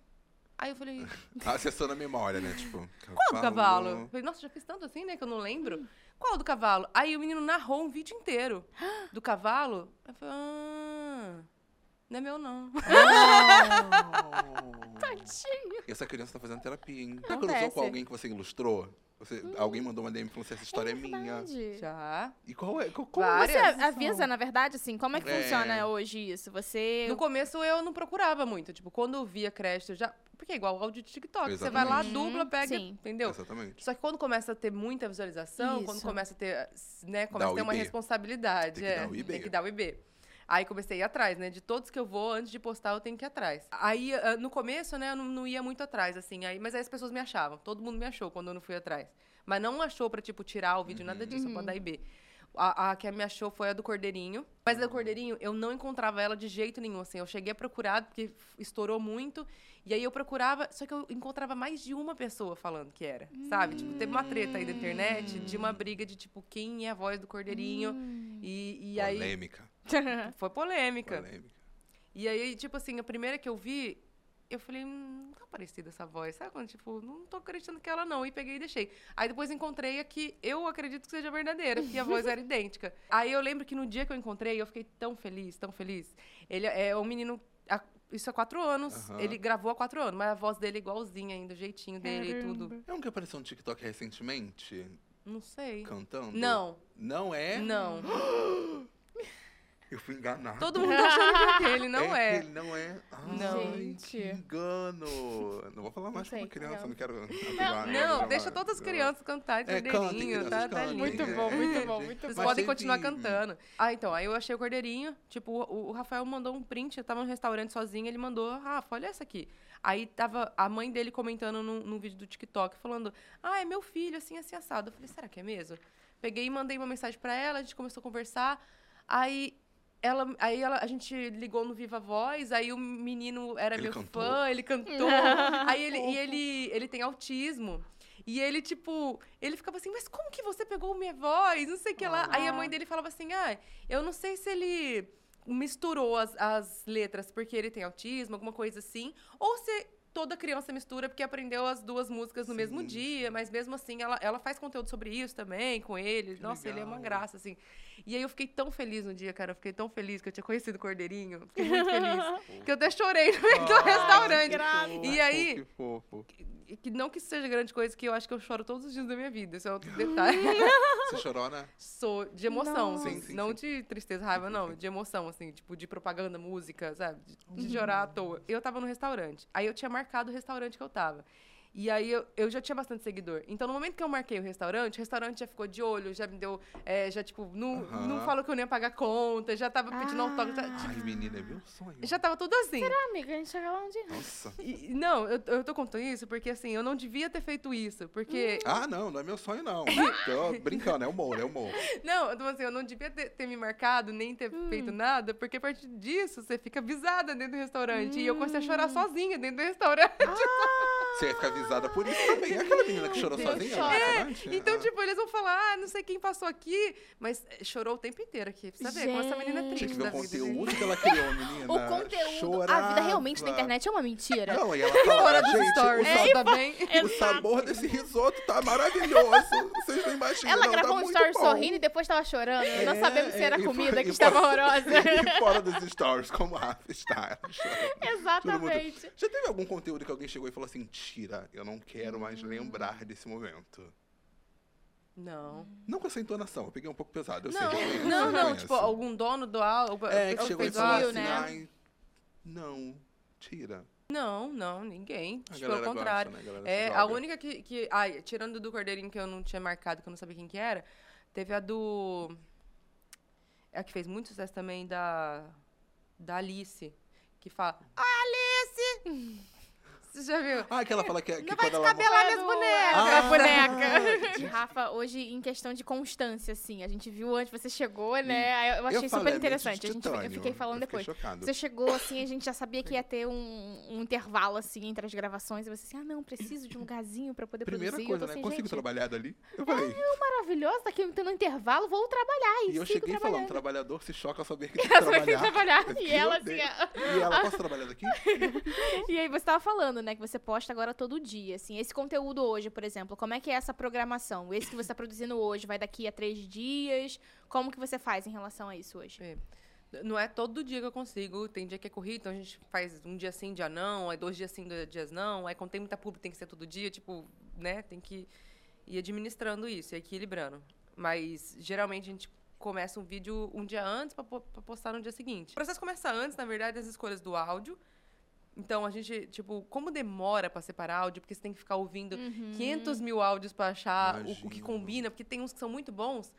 Aí eu falei, Acessando a memória, né? Tipo, qual do cavalo? Eu falei, nossa, já fiz tanto assim, né, que eu não lembro. Qual do cavalo? Aí o menino narrou um vídeo inteiro do cavalo. Eu falei, ah, não é meu não. Tadinho. Essa criança tá fazendo terapia, hein? Já cruzou com alguém que você ilustrou? Você, Alguém mandou uma DM falando assim, essa história é, minha. verdade. Já. E qual é? Qual, qual Várias. Você é? avisa, na verdade, assim, como é que É. funciona hoje isso? Você. No começo eu não procurava muito. Tipo, quando eu via crédito, eu já. Porque é igual o áudio de TikTok. Você vai lá, Exatamente. dubla, Uhum, pega. sim. Entendeu? Exatamente. Só que quando começa a ter muita visualização, quando Isso. começa a ter, né, começa Dá a ter uma IB. responsabilidade. Tem que é, dar o IB. Tem que dar o IB. Aí comecei a ir atrás, né? De todos que eu vou, antes de postar, eu tenho que ir atrás. Aí, ah, no começo, né, eu não, não ia muito atrás, assim. Aí, mas aí as pessoas me achavam. Todo mundo me achou quando eu não fui atrás. Mas não achou pra, tipo, tirar o vídeo, nada disso, só pra dar IB. A, a que me achou foi a do Cordeirinho. Mas a do Cordeirinho, eu não encontrava ela de jeito nenhum, assim. Eu cheguei a procurar, porque estourou muito. E aí eu procurava, só que eu encontrava mais de uma pessoa falando que era, sabe? Tipo, teve uma treta aí na internet de uma briga de, tipo, quem é a voz do Cordeirinho. E, e aí Polêmica. foi polêmica. Polêmica. E aí, tipo assim, a primeira que eu vi, eu falei, hum, não tá parecida essa voz. Sabe quando, tipo, não tô acreditando que é ela não. E peguei e deixei. Aí depois encontrei a que eu acredito que seja verdadeira, porque a voz era idêntica. Aí eu lembro que no dia que eu encontrei, eu fiquei tão feliz, tão feliz. Ele é um menino. há- Isso há quatro anos. Aham. Ele gravou há quatro anos, mas a voz dele é igualzinha ainda, o jeitinho dele e tudo. É um que apareceu no TikTok recentemente, Não sei. cantando? Não, Não é? não. Eu fui enganado. Todo mundo tá achando que é aquele, não é. Ele não é. Ai, Não. Gente. que engano. Não vou falar mais Não com criança, não. não quero. Não, né? deixa todas as crianças cantarem, É, cordeirinho, crianças, tá, tá lindo. Muito É, bom, muito é, bom, gente. muito Vocês bom. podem continuar cantando. Ah, então, aí eu achei o cordeirinho, tipo, o, o Rafael mandou um print, eu tava no restaurante sozinho, ele mandou, Rafa, olha essa aqui. Aí tava a mãe dele comentando num, num vídeo do TikTok, falando, ah, é meu filho, assim, assim, assado. Eu falei, será que é mesmo? Peguei e mandei uma mensagem pra ela, a gente começou a conversar, aí... Ela, aí ela, a gente ligou no Viva Voz, aí o menino era Ele meu cantou? fã, ele cantou. aí ele, e ele, ele tem autismo. E ele, tipo, ele ficava assim, mas como que você pegou minha voz? Não sei o que lá. Aí a mãe dele falava assim, ah, eu não sei se ele misturou as, as letras porque ele tem autismo, alguma coisa assim, ou se toda criança mistura porque aprendeu as duas músicas no mesmo Sim, dia, mas mesmo assim ela, ela faz conteúdo sobre isso também com ele. Que Nossa, ele é uma legal. graça, assim. E aí eu fiquei tão feliz no dia, cara, eu fiquei tão feliz que eu tinha conhecido o Cordeirinho, fiquei muito feliz. que eu até chorei no meio do Ai, restaurante. que fofo, E aí- Que fofo. E que não que isso seja grande coisa, que eu acho que eu choro todos os dias da minha vida. Isso é outro detalhe. Você chorou, né? Sou de emoção, assim, Sim, sim, não sim. de tristeza, raiva, não, de emoção, assim, tipo, de propaganda, música, sabe? De, de chorar à toa. Eu tava no restaurante, aí eu tinha marcado o restaurante que eu tava. E aí eu, eu já tinha bastante seguidor. Então, no momento que eu marquei o restaurante, o restaurante já ficou de olho, já me deu. é, já, tipo, não, Aham. não falou que eu não ia pagar conta, já tava pedindo Ah. autógrafo. Já, tipo, Ai, menina, é meu sonho. já tava tudo assim. Amiga, a gente chega lá um dia. Nossa. E- não, eu, eu tô contando isso porque, assim, eu não devia ter feito isso. Porque Ah, não, não é meu sonho, não. Tô brincando, é humor, é humor. Não, então assim, eu não devia ter, ter me marcado, nem ter feito nada, porque a partir disso você fica visada dentro do restaurante. E eu comecei a chorar sozinha dentro do restaurante. Você ia ficar traumatizada por isso também. Aquela menina que chorou Deus, sozinha. chora. no É? Então, Ah. tipo, eles vão falar, ah, não sei quem passou aqui, mas eh, chorou o tempo inteiro aqui. Você ver como essa menina é triste Tinha que ver o vida. conteúdo que ela criou, menina. O conteúdo, a vida Chorava. realmente na internet é uma mentira. Não, e ela fala, Fora dos gente, stories, o, é, tá bem? sa- o sabor desse risoto tá maravilhoso. Vocês não imaginam, Ela não, gravou tá um story bom. sorrindo e depois tava chorando. não É, sabemos se era é, e comida que estava fora- horrorosa. E fora dos stories, como a Rafa está. Exatamente. Já teve algum conteúdo que alguém chegou e falou assim, tira, eu não quero mais Hum. lembrar desse momento? Não. Não com essa entonação, eu peguei um pouco pesado. Eu Não, sei conheço, não, eu não. conheço. Tipo, algum dono do algo. É, que chegou e falou assim, né? ai, não, tira. Não, não, ninguém. A Tipo, pelo contrário. gosta, né? A É, joga. a única que, que. Ai, tirando do Cordeirinho que eu não tinha marcado, que eu não sabia quem que era, teve a do. É a que fez muito sucesso também da. Da Alice. Que fala. Alice! Você já viu? Ah, que ela fala que, que Não vai quando ela... descabelar minhas do- bonecas! Ah. A boneca. Rafa, hoje, em questão de constância, assim, a gente viu antes, você chegou, né? Aí Eu achei eu super falei, interessante. é A gente, eu fiquei falando Eu fiquei depois. chocado. Você chegou, assim, a gente já sabia que ia ter um, um intervalo, assim, entre as gravações. E você assim, ah, não, preciso de um lugarzinho pra poder Primeira produzir. coisa, eu né? assim, Consigo gente, trabalhar dali? Eu falei. maravilhosa, tá aqui tendo um intervalo, vou trabalhar. E, E eu cheguei falando, trabalhador se choca ao saber que tem que Ela só quer trabalhar. trabalhar. E ela, assim, ah, E ela, posso trabalhar daqui? E aí você tava falando, né, que você posta agora todo dia, assim. Esse conteúdo hoje, por exemplo, como é que é essa programação? Esse que você tá produzindo hoje vai daqui a três dias? Como que você faz em relação a isso hoje? Não é todo dia que eu consigo. Tem dia que é corrido, então a gente faz um dia sim, dia não. Aí dois dias sim, dois dias não. Aí quando tem muita pública tem que ser todo dia. Tipo, né? Tem que ir administrando isso, e equilibrando. Mas geralmente a gente começa um vídeo um dia antes pra postar no dia seguinte. O processo começa antes, na verdade, as escolhas do áudio. Então a gente, tipo, como demora pra separar áudio, porque você tem que ficar ouvindo Uhum. 500 mil áudios pra achar o, o que combina, porque tem uns que são muito bons.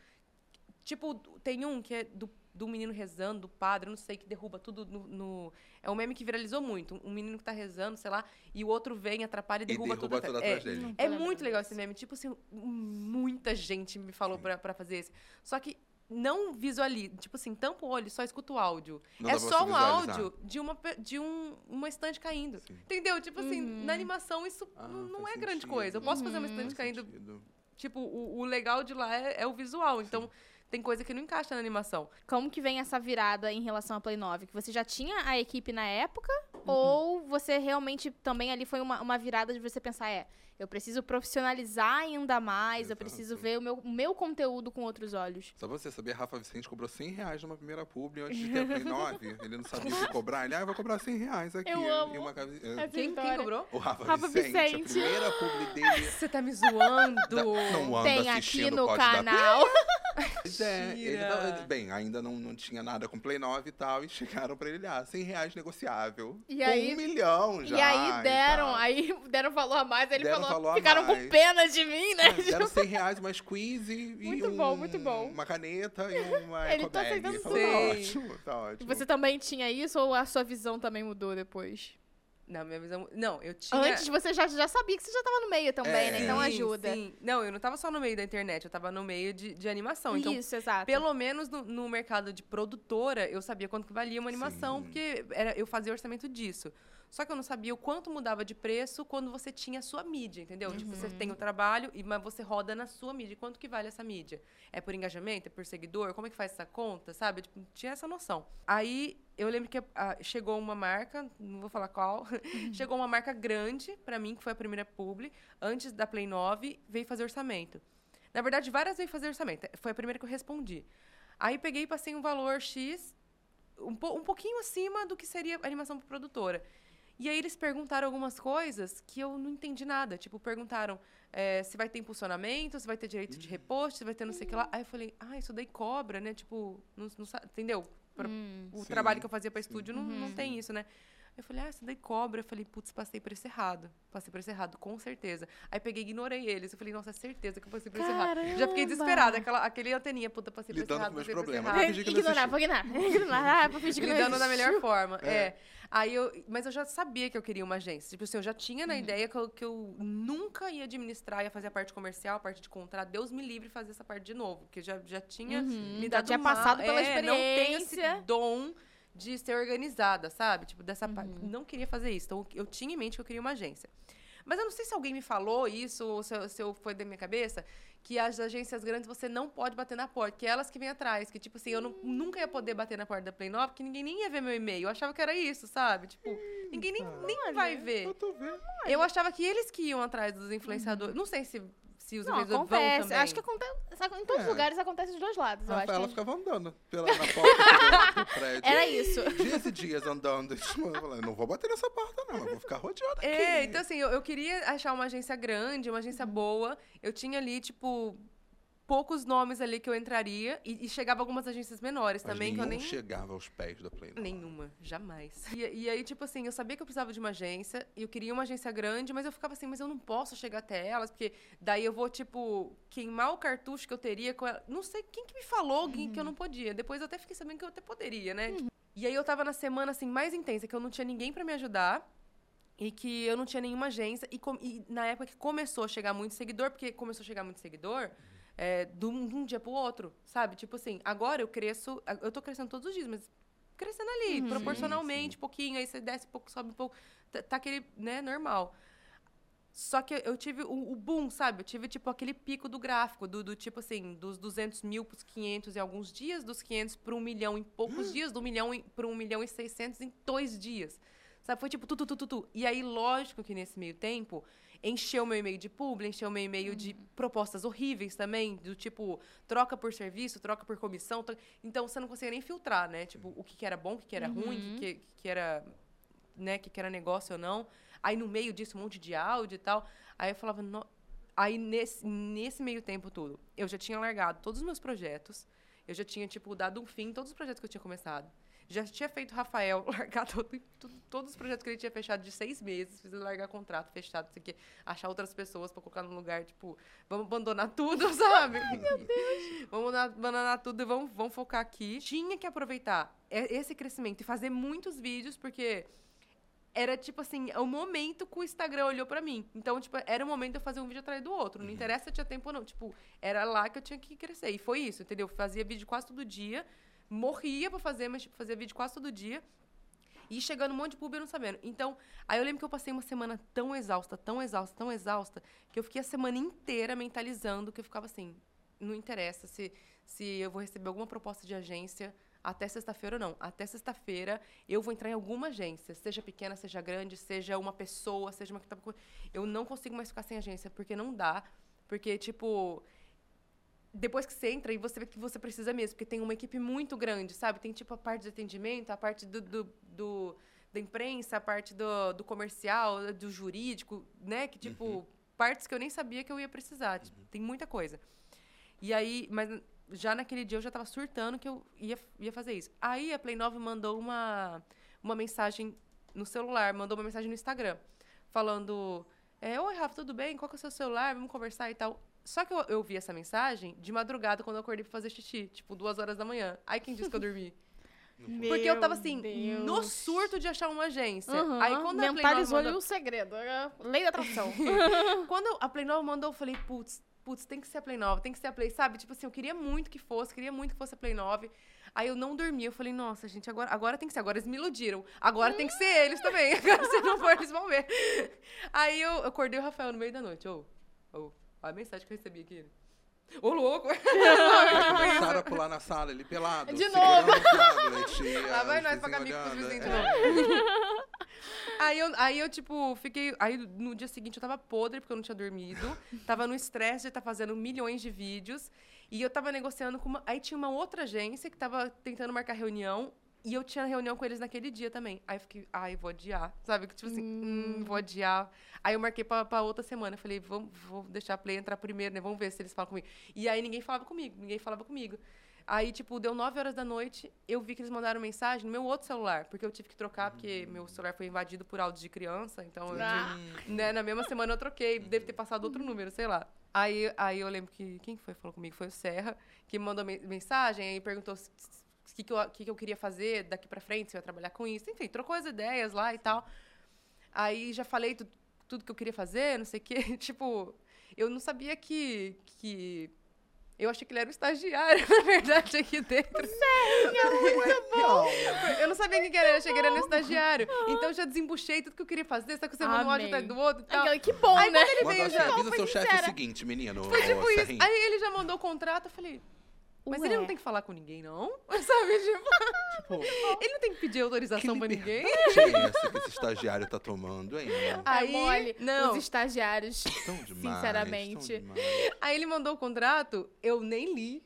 Tipo, tem um que é do, do menino rezando, do padre, não sei, que derruba tudo no, no- É um meme que viralizou muito. Um menino que tá rezando, sei lá, e o outro vem, atrapalha e E derruba, derruba tudo. tudo é, atrás dele. É muito legal esse meme. Tipo assim, muita gente me falou pra fazer esse. Só que não visualiza. Tipo assim, tampa o olho e só escuta o áudio. Não é só um áudio de uma, de um, uma estante caindo. Sim. Entendeu? Tipo assim, Uhum. na animação isso Ah, não é grande sentido. coisa. Eu posso fazer uma Uhum. estante caindo sentido. Tipo, o, o legal de lá é, é o visual. Então, tem coisa que não encaixa na animação. Como que vem essa virada em relação à Play 9? Que você já tinha a equipe na época? Uhum. Ou você realmente também ali foi uma, uma virada de você pensar, é, eu preciso profissionalizar ainda mais, eu Exato. preciso ver o meu, o meu conteúdo com outros olhos. Só pra você saber, Rafa Vicente cobrou 100 reais numa primeira publi antes de ter a Play 9. Ele não sabia o que cobrar. Ele, ah, eu vou cobrar 100 reais aqui. Eu amo E uma essa Quem, quem cobrou? O Rafa, Rafa Vicente, Vicente. a primeira publi dele. Você tá me zoando. Da- não anda Tem aqui no canal. Pois é, ele não- bem, ainda não, não tinha nada com Play 9 e tal, e chegaram pra ele, ah, 100 reais negociável. E aí- um milhão já. e aí deram, tal. aí deram valor a mais, aí ele Deram falou, ficaram com pena de mim, né? É, Deram 100 reais, uma squeeze e Muito um- bom, muito bom. uma caneta e uma Ele tá aceitando tudo. tá ótimo, tá E ótimo. você também tinha isso ou a sua visão também mudou depois? Na minha visão. Não, eu tinha. Antes você já, já sabia que você já tava no meio também, É. né? Então Sim, ajuda. sim. Não, eu não tava só no meio da internet, eu tava no meio de, de animação. Então, Isso, exato. pelo menos no, no mercado de produtora, eu sabia quanto que valia uma animação, Sim. porque era, eu fazia orçamento disso. Só que eu não sabia o quanto mudava de preço quando você tinha a sua mídia, entendeu? Tipo, você tem o trabalho, e- mas você roda na sua mídia. Quanto que vale essa mídia? É por engajamento? É por seguidor? Como é que faz essa conta, sabe? Tipo, tinha essa noção. Aí, eu lembro que ah, chegou uma marca, não vou falar qual, chegou uma marca grande pra mim, que foi a primeira publi, antes da Play 9, veio fazer orçamento. Na verdade, várias veio fazer orçamento. Foi a primeira que eu respondi. Aí peguei e passei um valor X, um, po- um pouquinho acima do que seria a animação para produtora. E aí eles perguntaram algumas coisas que eu não entendi nada. Tipo, perguntaram eh, se vai ter impulsionamento, se vai ter direito de repost, se vai ter não sei o que lá. Aí eu falei, ah, isso daí cobra, né? Tipo, não, não entendeu? Pra- Hum. o Sim, trabalho que eu fazia para estúdio não, não Uhum. tem isso, né? Eu falei, ah, isso daí cobra. Eu falei, putz, passei por esse errado. Passei por esse errado, com certeza. Aí peguei e ignorei eles. Eu falei, nossa, é certeza que eu passei por esse errado. Já fiquei desesperada. Aquela, aquele anteninha, puta, passei por esse Lidando errado, com meus problemas. Ignorar, vou ignorar. Ignorar, vou fingir que não lidando da melhor forma. É. É. Aí eu, mas eu já sabia que eu queria uma agência. Tipo assim, eu já tinha Uhum. na ideia que eu, que eu nunca ia administrar, ia fazer a parte comercial, a parte de contrato. Deus me livre fazer essa parte de novo. Porque já, já tinha Uhum, me já dado tinha mal. passado pela é, Não tenho esse experiência. dom de ser organizada, sabe? Tipo, dessa parte. Uhum. Não queria fazer isso. Então, eu tinha em mente que eu queria uma agência. Mas eu não sei se alguém me falou isso, ou se, eu- se eu foi da minha cabeça, que as agências grandes você não pode bater na porta, que é elas que vêm atrás. Que, tipo assim, eu não- nunca ia poder bater na porta da Play 9, porque ninguém nem ia ver meu e-mail. Eu achava que era isso, sabe? Tipo, ninguém nem, nem vai ver. Eu tô vendo. Eu achava que eles que iam atrás dos influenciadores. Não sei se, se os Não, influenciadores vão acontece. também. Acho que acontece. Em todos os É. lugares acontece dos dois lados, eu A acho. Rafaela que- ficava andando pela, na porta do, do prédio. Era isso. Dias e dias andando. Eu falei, não vou bater nessa porta, não. Eu vou ficar rodeada aqui. É, então assim, eu, eu queria achar uma agência grande, uma agência boa. Eu tinha ali, tipo, poucos nomes ali que eu entraria. E, e chegava algumas agências menores Mas também, que eu nem. chegava aos pés da Play. não. Nenhuma, jamais. E, e aí, tipo assim, eu sabia que eu precisava de uma agência, e eu queria uma agência grande, mas eu ficava assim, mas eu não posso chegar até elas, porque daí eu vou, tipo, queimar o cartucho que eu teria com ela. Não sei quem que me falou que- que eu não podia. Depois eu até fiquei sabendo que eu até poderia, né? E aí eu tava na semana, assim, mais intensa, que eu não tinha ninguém pra me ajudar. E que eu não tinha nenhuma agência. E, com- e na época que começou a chegar muito seguidor, porque começou a chegar muito seguidor, é, de, um, dia pro outro, sabe? Tipo assim, agora eu cresço. Eu tô crescendo todos os dias, mas crescendo ali, proporcionalmente, pouquinho, aí você desce um pouco, sobe um pouco. Tá, tá aquele, né, normal. Só que eu tive o, o boom, sabe? Eu tive, tipo, aquele pico do gráfico, do, do tipo assim, dos 200 mil pros 500 em alguns dias, dos 500 para um milhão em poucos dias, do milhão pra um milhão e 600 em dois dias. Sabe? Foi tipo tu, tu, tu, tu, tu. E aí, lógico que nesse meio tempo, encheu meu e-mail de publi, encheu meu e-mail de propostas horríveis também, do tipo, troca por serviço, troca por comissão. Então, você não conseguia nem filtrar, né? Tipo, o que, que era bom, o que, que era ruim, o que, que, que era, né, que, que era negócio ou não. Aí, no meio disso, um monte de áudio e tal. Aí eu falava... "No-" Aí, nesse, nesse meio tempo tudo, eu já tinha largado todos os meus projetos. Eu já tinha, tipo, dado um fim em todos os projetos que eu tinha começado. Já tinha feito o Rafael largar todo- tudo- todos os projetos que ele tinha fechado de seis meses, fiz ele largar contrato fechado, não sei o quê, achar outras pessoas pra colocar no lugar, tipo, vamos abandonar tudo, sabe? Ai, meu Deus! Vamos na- abandonar tudo e vamos, vamos focar aqui. Tinha que aproveitar esse crescimento e fazer muitos vídeos, porque era tipo assim, o momento que o Instagram olhou pra mim. Então, tipo, era o momento de eu fazer um vídeo atrás do outro. Não interessa se eu tinha tempo ou não. Tipo, era lá que eu tinha que crescer. E foi isso, entendeu? Fazia vídeo quase todo dia. Morria pra fazer, mas tipo, fazia vídeo quase todo dia. E chegando um monte de público não sabendo. Então, aí eu lembro que eu passei uma semana tão exausta, tão exausta, tão exausta, que eu fiquei a semana inteira mentalizando que eu ficava assim, não interessa se, se eu vou receber alguma proposta de agência até sexta-feira ou não. Até sexta-feira eu vou entrar em alguma agência, seja pequena, seja grande, seja uma pessoa, seja uma que tá. Eu não consigo mais ficar sem agência, porque não dá. Porque, tipo, depois que você entra e você vê que você precisa mesmo, porque tem uma equipe muito grande, sabe? Tem tipo a parte de atendimento, a parte do, do, do- da imprensa, a parte do, do comercial, do jurídico, né? Que tipo, partes que eu nem sabia que eu ia precisar. Tipo, tem muita coisa. E aí, mas já naquele dia eu já tava surtando que eu ia, ia fazer isso. Aí a Play 9 mandou uma, uma mensagem no celular, mandou uma mensagem no Instagram, falando: é, Oi, Rafa, tudo bem? Qual que é o seu celular? Vamos conversar e tal. Só que eu, eu vi essa mensagem de madrugada quando eu acordei pra fazer xixi, tipo, duas horas da manhã. Aí quem disse que eu dormi? Porque eu tava assim, Meu no Deus. surto de achar uma agência. Uhum. Aí quando a Play 9 Mentalizou ali mandou, o segredo. é Lei da atração. quando a Play Nova mandou, eu falei, putz, putz, tem que ser a Play Nova, tem que ser a Play, sabe? Tipo assim, eu queria muito que fosse, queria muito que fosse a Play 9. Aí eu não dormi, eu falei, nossa, gente, agora, agora tem que ser, agora eles me iludiram. Agora tem que ser eles também. Agora, se não for, eles vão ver. Aí eu, eu acordei o Rafael no meio da noite. Ô, ô, olha a mensagem que eu recebi aqui. Ô, louco! Começaram a pular na sala, ele pelado. De segurando o tablet, e Lá vai nós pagar mico pros vizinhos de é. novo. aí, eu, aí eu, tipo, fiquei. Aí no dia seguinte eu tava podre porque eu não tinha dormido. Tava no estresse de estar fazendo milhões de vídeos. E eu tava negociando com uma. Aí tinha uma outra agência que tava tentando marcar reunião. E eu tinha reunião com eles naquele dia também. Aí eu fiquei, ai, vou adiar. Sabe? Tipo assim, hum, vou adiar. Aí eu marquei pra, pra outra semana. Eu falei, vamos, vou deixar a Play entrar primeiro, né? Vamos ver se eles falam comigo. E aí ninguém falava comigo, ninguém falava comigo. Aí, tipo, deu 9 horas da noite, eu vi que eles mandaram mensagem no meu outro celular, porque eu tive que trocar, porque meu celular foi invadido por áudio de criança, então eu Ah. né, na mesma semana eu troquei, deve ter passado outro número, sei lá. Aí, aí eu lembro que. Quem foi que falou comigo? Foi o Serra, que me mandou men- mensagem e perguntou se- o que, que, eu, que, que eu queria fazer daqui pra frente, se eu ia trabalhar com isso. Enfim, trocou as ideias lá e tal. Aí já falei tu- tudo que eu queria fazer, não sei o quê. tipo, eu não sabia que, que Eu achei que ele era um estagiário, na verdade, aqui dentro. Eu não sabia quem que era, eu achei que ele era um estagiário. Então eu já desembuchei tudo que eu queria fazer, só que você manda um áudio atrás do outro e tal. Aquela, que bom, Aí né? quando ele veio já. avisa foi seu chefe o seguinte, menino. Foi tipo isso. Aí ele já mandou o contrato, eu falei. Mas ele Ué. não tem que falar com ninguém, não? Sabe? Tipo, Tipo, ele não tem que pedir autorização que pra ninguém. liberdade é essa que esse estagiário tá tomando, hein? Aí, é mole. não. Os estagiários. Tão demais. Sinceramente. demais. Aí ele mandou o contrato, eu nem li.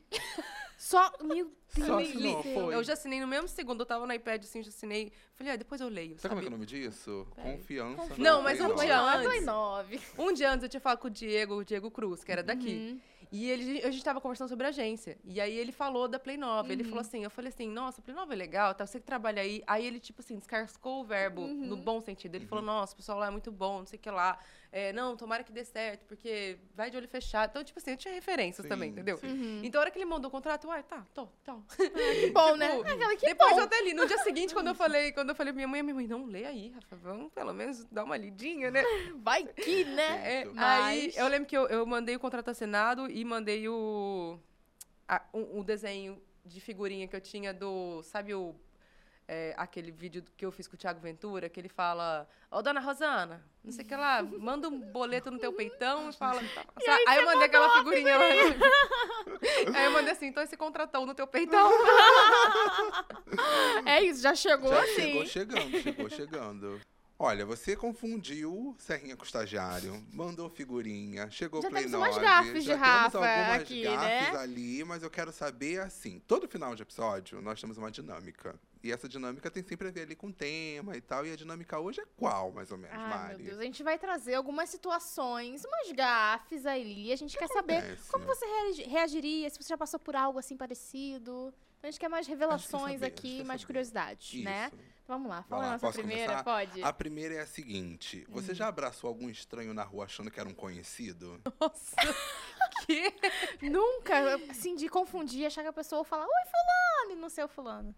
Só. Meu Deus. Só assinou, li. foi. Eu já assinei no mesmo segundo, eu tava no iPad assim, já assinei. Falei, ah, depois eu leio. Sabe como é Sabe? que é o nome disso? Peraí. Confiança. Não, mas um dia Nove. antes. Play 9. Um dia antes eu tinha falado com o Diego, o Diego Cruz, que era daqui. Uhum. E ele, a gente tava conversando sobre agência. E aí ele falou da Play Nova. Ele Uhum. falou assim, eu falei assim, nossa, Play Nova é legal, tá? Você que trabalha aí. Aí ele, tipo assim, descascou o verbo Uhum. no bom sentido. Ele falou, nossa, o pessoal lá é muito bom, não sei o que lá. É, não, tomara que dê certo, porque vai de olho fechado. Então, tipo assim, eu tinha referências Sim, também, entendeu? sim. Uhum. Então, a hora que ele mandou o contrato, uai, tá, tô, tô. Que bom, Tipo, né? Aquela que Depois bom. eu até li. No dia seguinte, quando eu falei, quando eu falei pra minha mãe, minha mãe, não, lê aí, Rafa, vamos pelo menos dar uma lidinha, né? Vai que, né? É, Mas- Aí eu lembro que eu, eu mandei o contrato assinado e mandei o, a- um, um desenho de figurinha que eu tinha do. Sabe o. é, aquele vídeo que eu fiz com o Thiago Ventura, que ele fala, ô dona Rosana, não sei o que lá, manda um boleto no teu peitão e fala. tá, sabe? aí eu mandei aquela figurinha lá. aí eu mandei assim, então esse contratão no teu peitão. É isso, já chegou Já assim. chegou chegando, chegou chegando. Olha, você confundiu Serrinha com estagiário, mandou figurinha, chegou Já Play temos umas 9, gafes de Rafa algumas aqui, gafes né? ali, mas eu quero saber assim, todo final de episódio nós temos uma dinâmica. E essa dinâmica tem sempre a ver ali com o tema e tal, e a dinâmica hoje é qual, mais ou menos, Ai, Mari? meu Deus, a gente vai trazer algumas situações, umas gafes aí. A gente quer saber Acontece. como você reagi- reagiria, se você já passou por algo assim parecido. Então a gente quer mais revelações saber, aqui, que mais quer curiosidades, Isso. né? Então vamos lá, fala lá, a nossa primeira, começar? pode? A primeira é a seguinte: você Hum. já abraçou algum estranho na rua achando que era um conhecido? Nossa, que? Nunca, assim, de confundir, achar que a pessoa fala, oi, fulano, e não sei o fulano.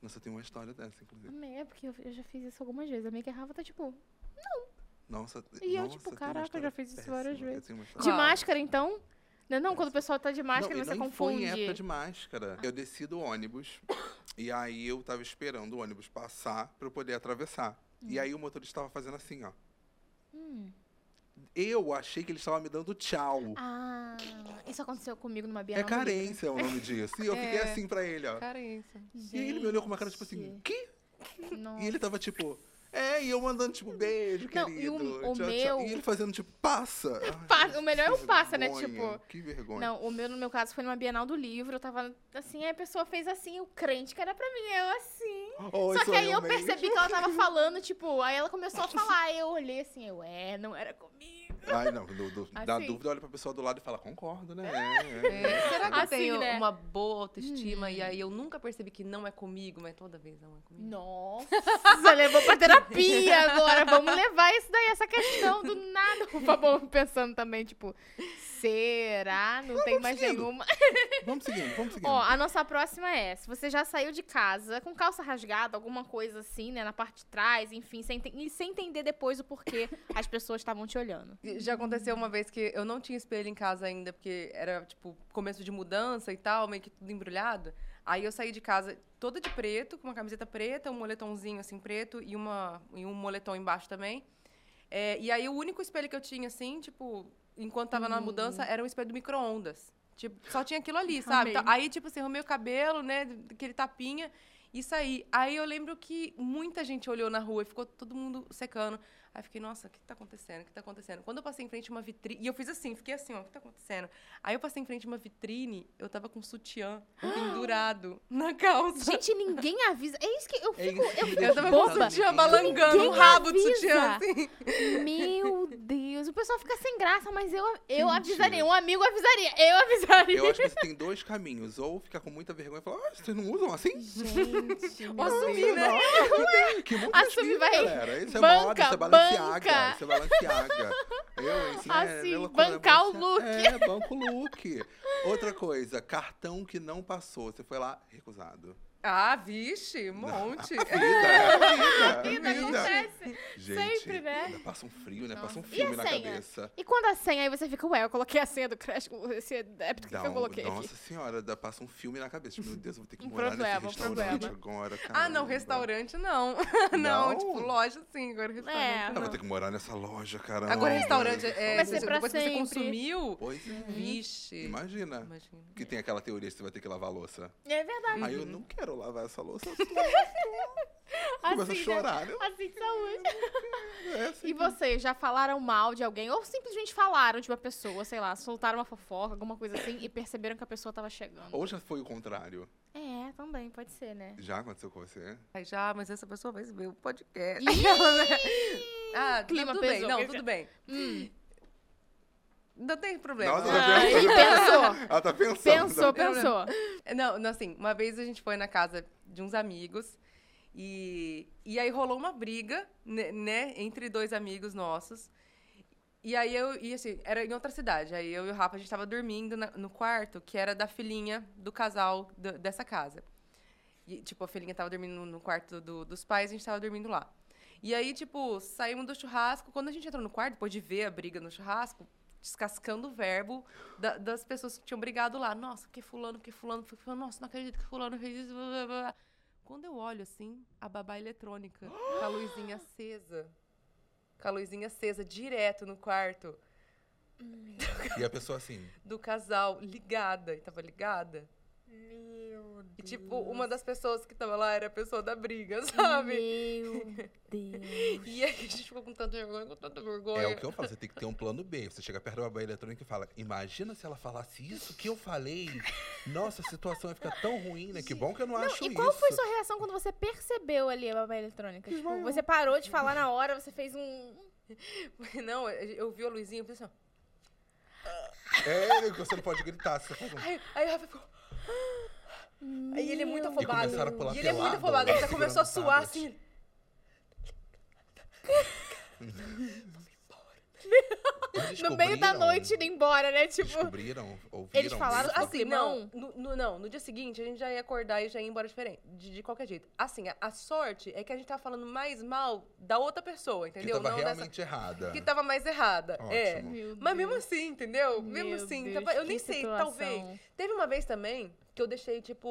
Nossa, tem uma história dessa, inclusive. Amei, é porque eu, eu já fiz isso algumas vezes. A minha que errava tá tipo, Nossa, E eu, nossa, tipo, tem uma caraca, eu história já fiz isso várias péssima, eu vezes. tenho uma história de Qual? máscara então? Não, não, quando o pessoal tá de máscara, não, e você nem confunde. foi em época de máscara. Eu desci do ônibus e aí eu tava esperando o ônibus passar pra eu poder atravessar. E aí o motorista tava fazendo assim, ó. Hum. Eu achei que ele estava me dando tchau. Ah, isso aconteceu comigo numa Bienal é carência é o nome disso. E eu fiquei É. assim pra ele, ó. Carência. E aí ele me olhou com uma cara tipo assim, Gente, que? nossa. E ele tava tipo, é, e eu mandando tipo, beijo, Não, querido. e o- o tchau, meu- tchau. E ele fazendo tipo, passa. O melhor é o passa, né? Tipo, Que vergonha. Não, o meu, no meu caso, foi numa Bienal do Livro. Eu tava assim, aí a pessoa fez assim, o crente que era pra mim, eu assim. Oi, Só que aí eu percebi que ela tava falando, tipo, aí ela começou a falar, aí eu olhei assim, eu, é, não era comigo. Ai, não, do, do, da Assim. dúvida, olha pra pessoa do lado e fala, concordo, né? É, será que eu Assim, tenho né? uma boa autoestima Hum. e aí eu nunca percebi que não é comigo, mas toda vez não é comigo? Nossa, levou pra terapia agora. Vamos levar isso daí, essa questão do nada. O Fabão pensando também, tipo, será? Não tem mais seguindo. nenhuma. Vamos seguindo, vamos seguindo. Ó, a nossa próxima é: se você já saiu de casa com calça rasgada, alguma coisa assim, né, na parte de trás, enfim, sem, e sem entender depois o porquê as pessoas estavam te olhando. Já aconteceu uma vez que eu não tinha espelho em casa ainda, porque era, tipo, começo de mudança e tal, meio que tudo embrulhado. Aí eu saí de casa toda de preto, com uma camiseta preta, um moletomzinho assim preto e, uma, e um moletom embaixo também. É, e aí o único espelho que eu tinha, assim, tipo, enquanto tava na mudança, era um espelho do micro-ondas. Tipo, só tinha aquilo ali, sabe? Então, aí, tipo assim, arrumei o cabelo, né? Aquele tapinha. E saí. Aí eu lembro que muita gente olhou na rua e ficou todo mundo secando. Aí fiquei, nossa, o que tá acontecendo? O que tá acontecendo? Quando eu passei em frente a uma vitrine. E eu fiz assim, fiquei assim, ó, o que tá acontecendo? Aí eu passei em frente a uma vitrine, eu tava com um sutiã pendurado na calça. Gente, ninguém avisa. É isso que eu É fico. eu fico Eu tava com boba. o sutiã balangando, o Ninguém rabo do avisa. sutiã, assim. Meu Deus, o pessoal fica sem graça, mas eu, eu mentira. avisaria. Um amigo avisaria. Eu avisaria. Eu acho que você tem dois caminhos. Ou ficar com muita vergonha e falar, ah, vocês não usam assim? Gente, Ou assumir, né? Que mundo Assumir, espírita, vai. galera. Isso é Banca, moda, isso é Balenciaga. Isso é Balenciaga. Eu, é- Assim, é bancar o Balenciaga. É, banco look. Outra coisa, cartão que não passou. Você foi lá, recusado. Ah, vixe, um monte. Vida, é a vida, Vida, a vida. acontece. Gente, Sempre, né? ainda passa um frio, né? Nossa. Passa um filme na senha? cabeça. E quando a senha, aí você fica, ué, eu coloquei a senha do Crash, esse é porque Dá que eu um- coloquei nossa aqui. senhora, dá, passa um filme na cabeça. Meu Deus, eu vou ter que Um morar problema, um nesse restaurante problema. agora. Ah, não, caramba. restaurante não. não. Não? tipo, loja sim, agora restaurante É. Ah, não. vou ter que morar nessa loja, caramba. Agora restaurante, é, Vai ser você- pra depois que você sempre. consumiu, Pois é. vixe. Imagina. Imagina. Que tem aquela teoria que você vai ter que lavar a louça. É verdade. Aí eu não quero lavar essa louça. Assim, Começa a né? chorar, né? Assim de saúde. É assim. E vocês já falaram mal de alguém? Ou simplesmente falaram de uma pessoa, sei lá, soltaram uma fofoca, alguma coisa assim, e perceberam que a pessoa tava chegando? Ou já foi o contrário. É, também, pode ser, né? Já aconteceu com você? Já, mas essa pessoa vai ver o podcast. Ih! ah, Clima tudo bem, pesou, não, quer tudo bem. Hum. Não tem problema. Nossa, Ah, Ah, ele pensou. Ela tá pensando. Pensou, tá- pensou. Não, não, assim, uma vez a gente foi na casa de uns amigos e, e aí rolou uma briga, né, né, entre dois amigos nossos. E aí eu, e assim, era em outra cidade. Aí eu e o Rafa, a gente tava dormindo na- no quarto, que era da filhinha do casal do- dessa casa. E, tipo, a filhinha tava dormindo no, no quarto do- dos pais, a gente tava dormindo lá. E aí, tipo, saímos do churrasco. Quando a gente entrou no quarto, depois de ver a briga no churrasco, descascando o verbo da- das pessoas que tinham brigado lá. Nossa, que fulano, que fulano, que fulano. Nossa, não acredito que fulano fez isso. blá, blá, blá. Quando eu olho assim, a babá eletrônica, com a luzinha acesa. Com a luzinha acesa direto no quarto E a pessoa assim. do casal, ligada. E tava ligada. Meu E, tipo, uma das pessoas que tava lá era a pessoa da briga, sabe? Meu Deus. E aí a gente ficou com tanta vergonha, com tanta vergonha. É o que eu falo, você tem que ter um plano B. Você chega perto da babá eletrônica e fala: Imagina se ela falasse isso que eu falei. Nossa, a situação ia ficar tão ruim, né? Que bom que eu não, Não, acho e isso. qual foi sua reação quando você percebeu ali a babá eletrônica? Tipo, você parou de falar na hora, você fez um. Não, eu vi a luzinha e pensei assim, ó. É, você não pode gritar. Você faz um... Aí, aí o Rafa ficou. Aí ele é muito Meu afobado. começaram a pular E ele é muito afobado. Ele já segurando começou a suar tablet. assim. Eles No meio da noite indo embora, né? Tipo. Descobriram, ouviram. Eles falaram mesmo? Assim, não no, no- não, no dia seguinte a gente já ia acordar e já ia embora diferente. De, de qualquer jeito. Assim, a, a sorte é que a gente tava falando mais mal da outra pessoa, Que entendeu? tava não realmente errada. Que tava mais errada. É. Ótimo. Meu Mas Deus. mesmo assim, entendeu? Meu mesmo assim. Deus, tava- eu que nem sei, situação. talvez. Teve uma vez também que eu deixei, tipo,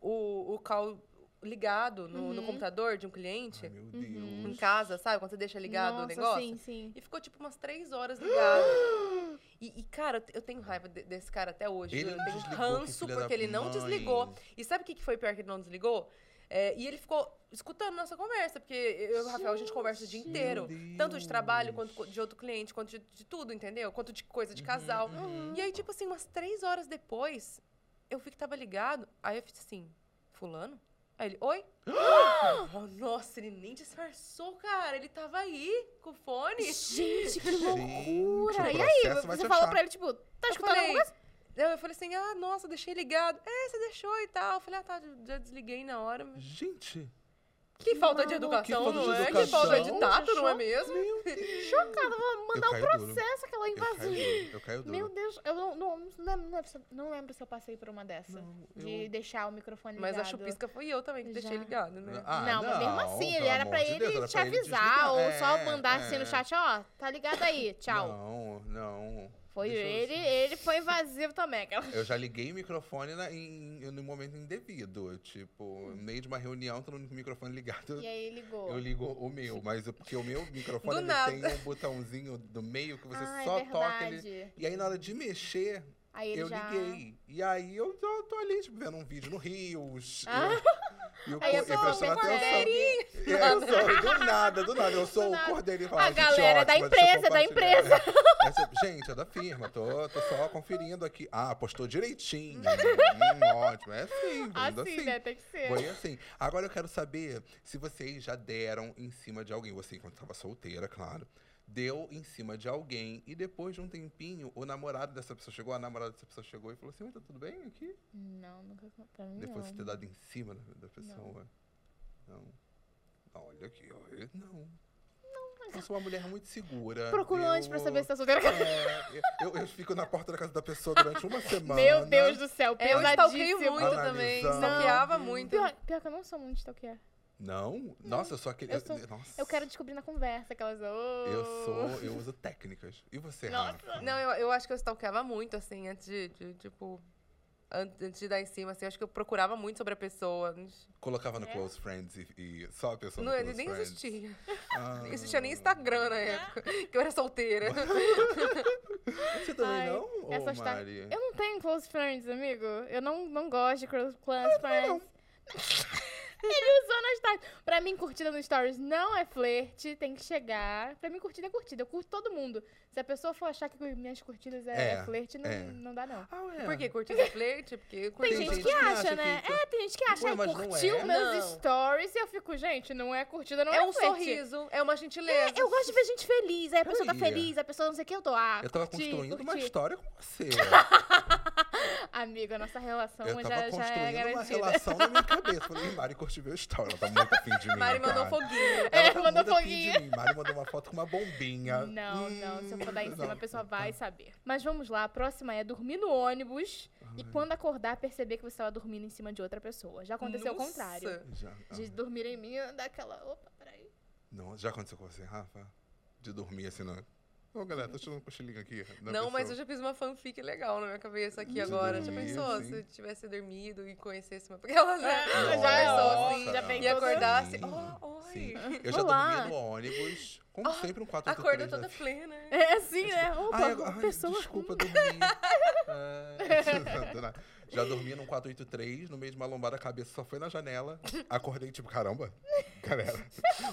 o, o call ligado no, no Uhum. computador de um cliente Ai, meu Uhum. em Deus. casa, sabe? Quando você deixa ligado Nossa, o negócio. Sim, sim. E ficou, tipo, umas três horas ligado. e, e, cara, eu tenho raiva de- desse cara até hoje. Ele eu tenho ranço porque ele não mãe. desligou. E sabe o que que foi pior que ele não desligou? É, e ele ficou escutando nossa conversa, porque eu e o Rafael, a gente conversa o dia inteiro. Meu Tanto de trabalho, Deus. quanto de outro cliente, quanto de, de tudo, entendeu? Quanto de coisa de Uhum, casal. uhum. E aí, tipo assim, umas três horas depois, eu vi que tava ligado. Aí eu fiz assim, fulano? Aí ele, oi? Oh, nossa, ele nem disfarçou, cara. Ele tava aí, com o fone. Gente, que Gente, loucura! o E aí, você falou achar. pra ele, tipo, tá Eu escutando falei, alguma coisa? eu eu falei assim, ah, nossa, deixei ligado. É, você deixou e tal. Eu falei, ah, tá, já desliguei na hora. Gente, Que falta de educação, que falta de não é? Que falta de tato, não é mesmo? Chocada, vou mandar um processo, aquela invasão. Eu caio duro. Meu Deus, eu não, não, não, lembro, não lembro se eu- não lembro se eu passei por uma dessa. Não, De eu- deixar o microfone Mas ligado. a chupisca foi eu também que deixei Já. ligado, né? Ah, não, mas mesmo assim, ele era pra de ele Deus, era te pra ele avisar, desligar. ou só É, mandar assim no é. chat, ó, tá ligado aí, tchau. Não, não. Foi Deixa eu- ele, ele foi invasivo também. Aquela... Eu já liguei o microfone na, em, no momento indevido. Tipo, no meio de uma reunião, tô no microfone ligado. E aí ligou. Eu ligo o meu, mas eu- porque o meu microfone ele tem um botãozinho do meio que você ah, só é toca ele. E aí na hora de mexer, ele eu já... liguei. E aí eu tô, tô ali, tipo, vendo um vídeo no Rios. Ah. E eu, Aí eu, prestando atenção. percebe. É, eu sou, do nada, do nada. Eu sou Do o cordeirinho A "Ai, que galera é da empresa, da compartilhar." Aí você, Gente, é da firma, tô, tô só conferindo aqui. Ah, postou direitinho. hum, ótimo. É assim, Assim, assim. né? Tem que ser. Foi assim. Agora eu quero saber se vocês já deram em cima de alguém. Você, enquanto estava solteira, claro. Deu em cima de alguém e depois de um tempinho, o namorado dessa pessoa chegou, a namorada dessa pessoa chegou e falou assim: Oi, tá tudo bem aqui? Não, nunca pra mim Depois de não. ter dado em cima da, da pessoa. Não. Olha aqui, olha. Não. Eu sou uma mulher muito segura. Procuro eu... antes pra saber se tá solteira. É, eu, eu fico na porta da casa da pessoa durante uma semana. Meu Deus do céu, É, eu stalkeio pesadíssimo. muito também. Analisando. Stalkeava muito. Pior, pior que eu não sou muito stalkear. Não? Nossa, eu sou aquele. eu sou- Nossa. Eu quero descobrir na conversa aquelas. Oh. Eu sou. Eu uso técnicas. E você, Nossa. Rafa? Não, eu, eu acho que eu stalkeava muito, assim, antes de, de, tipo... an- Antes de dar em cima, assim, eu acho que eu procurava muito sobre a pessoa. Colocava no É? Close Friends e, e só a pessoa Não, no ele Close nem Friends. existia. Ah. Nem existia nem Instagram na época, que eu era solteira. Você também Ai, não, ô essas ta- Mari? Eu não tenho close friends, amigo. Eu não, não gosto de close close friends. Ele usou nas stories. Pra mim, curtida no stories não é flerte, tem que chegar. Pra mim, curtida é curtida. Eu curto todo mundo. Se a pessoa for achar que minhas curtidas é, É, flerte, não, é. não dá, não. Ah, ué. Por quê? Curtida flerte? Porque Tem, curtida gente, gente que que acha, acha né? que- É, tem gente que acha Ué, que curtiu é. meus Não. stories e eu fico, gente, não é curtida, não é, É um flerte. sorriso, é uma gentileza. Eu gosto de ver gente feliz. Aí a pessoa tá feliz, a pessoa não sei o que, eu tô. Ah, Eu tava curti, construindo uma curti. história com você. Amigo, a nossa relação Eu tava já, já é construindo uma garantida. relação na minha cabeça. Falei, Mari curtiu meu story. Ela tá muito afim de mim. Mari mandou cara. foguinho. Ela É, tá mandou muito afim foguinho. de mim. Mari mandou uma foto com uma bombinha. Não, não. Se eu for dar em Hum, cima, não. a pessoa vai saber. Mas vamos lá, a próxima é dormir no ônibus e quando acordar, perceber que você estava dormindo em cima de outra pessoa. Já aconteceu o Nossa. contrário. Já, De dormir em mim, dar aquela. Opa, peraí. não, já aconteceu com você, Rafa? De dormir assim, não. Ô, galera, tô tirando um cochilinho aqui. Não, mas eu pessoa. já fiz uma fanfic legal na minha cabeça aqui De agora. Já dormir, pensou sim. se eu tivesse dormido e conhecesse uma. Porque ela já, Ah, já é pensou ótimo, assim. já E toda- acordasse. Oh, oi. sim. Eu já Olá. dormia no ônibus, como Oh, sempre, um 483. Acordou toda da plena. É assim, né? Opa, Ai, agora- ai, pessoa. desculpa, dormi. É. Já dormi num 483, no meio de uma lombada, a cabeça só foi na janela. Acordei, tipo, caramba, galera,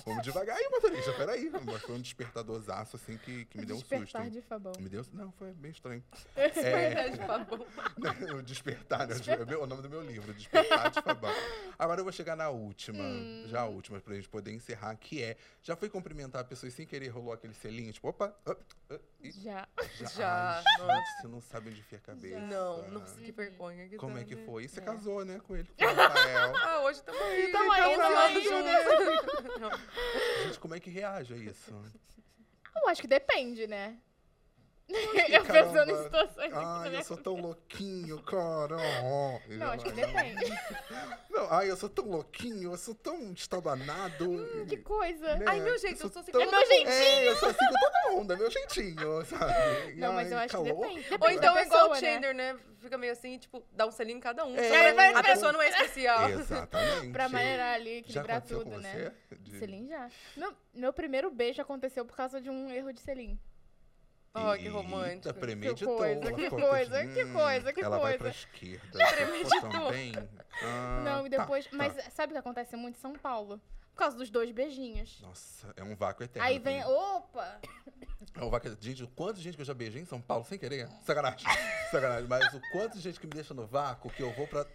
vamos devagar aí, motorista, peraí. Mas foi um despertadorzaço, assim, que, que me deu um susto. Despertar de Fabão. Me deu... Não, foi bem estranho. Verdade, Fabão. o Despertar, né? É o nome do meu livro, Despertar de Fabão. Agora eu vou chegar na última, Hum. já a última, pra gente poder encerrar, que é, já foi cumprimentar a pessoa e sem querer rolou aquele selinho, tipo, opa, op, op, Já. já. Já, Ai, gente, você não sabe onde enfia a cabeça. Não, nossa, que vergonha. que Como tá, é que foi? E você É. casou, né, com ele, com o Rafael. Ah, hoje tamo aí. Tamo aí, tamo tamo lá aí. Gente, como é que reage a isso? Eu acho que depende, né? eu pensando em caramba. situações Ai, minha eu sou tão louquinho, cara. Oh, Não, acho que depende. Não, ai, eu sou tão louquinho, eu sou tão estabanado. Hum, que coisa. né? Ai, meu jeito, eu sou assim tão- com É meu jeitinho. É, eu sou assim com todo mundo, é meu jeitinho, sabe? Não, mas eu Ai, acho calor. que depende. Ou Depende então da é igual o né? Chandler, né? Fica meio assim, tipo, dá um selinho em cada um. É, É a pessoa não é especial. Exatamente. Pra maneirar ali, equilibrar tudo, né? você? De- Selim já. Meu, meu primeiro beijo aconteceu por causa de um erro de Selim. Oh, que Eita, romântico. premeditou. coisa, ela que coisa, que hum, coisa, que ela vai coisa. pra esquerda. Premeditou. também? Ah, não, e tá, depois. tá. Mas sabe o que acontece muito em São Paulo? Por causa dos dois beijinhos. Nossa, é um vácuo eterno. Aí vem. também. Opa! É um vácuo Gente, o quanto de gente que eu já beijei em São Paulo sem querer? Sacanagem. Sacanagem. Mas o quanto de gente que me deixa no vácuo que eu vou pra.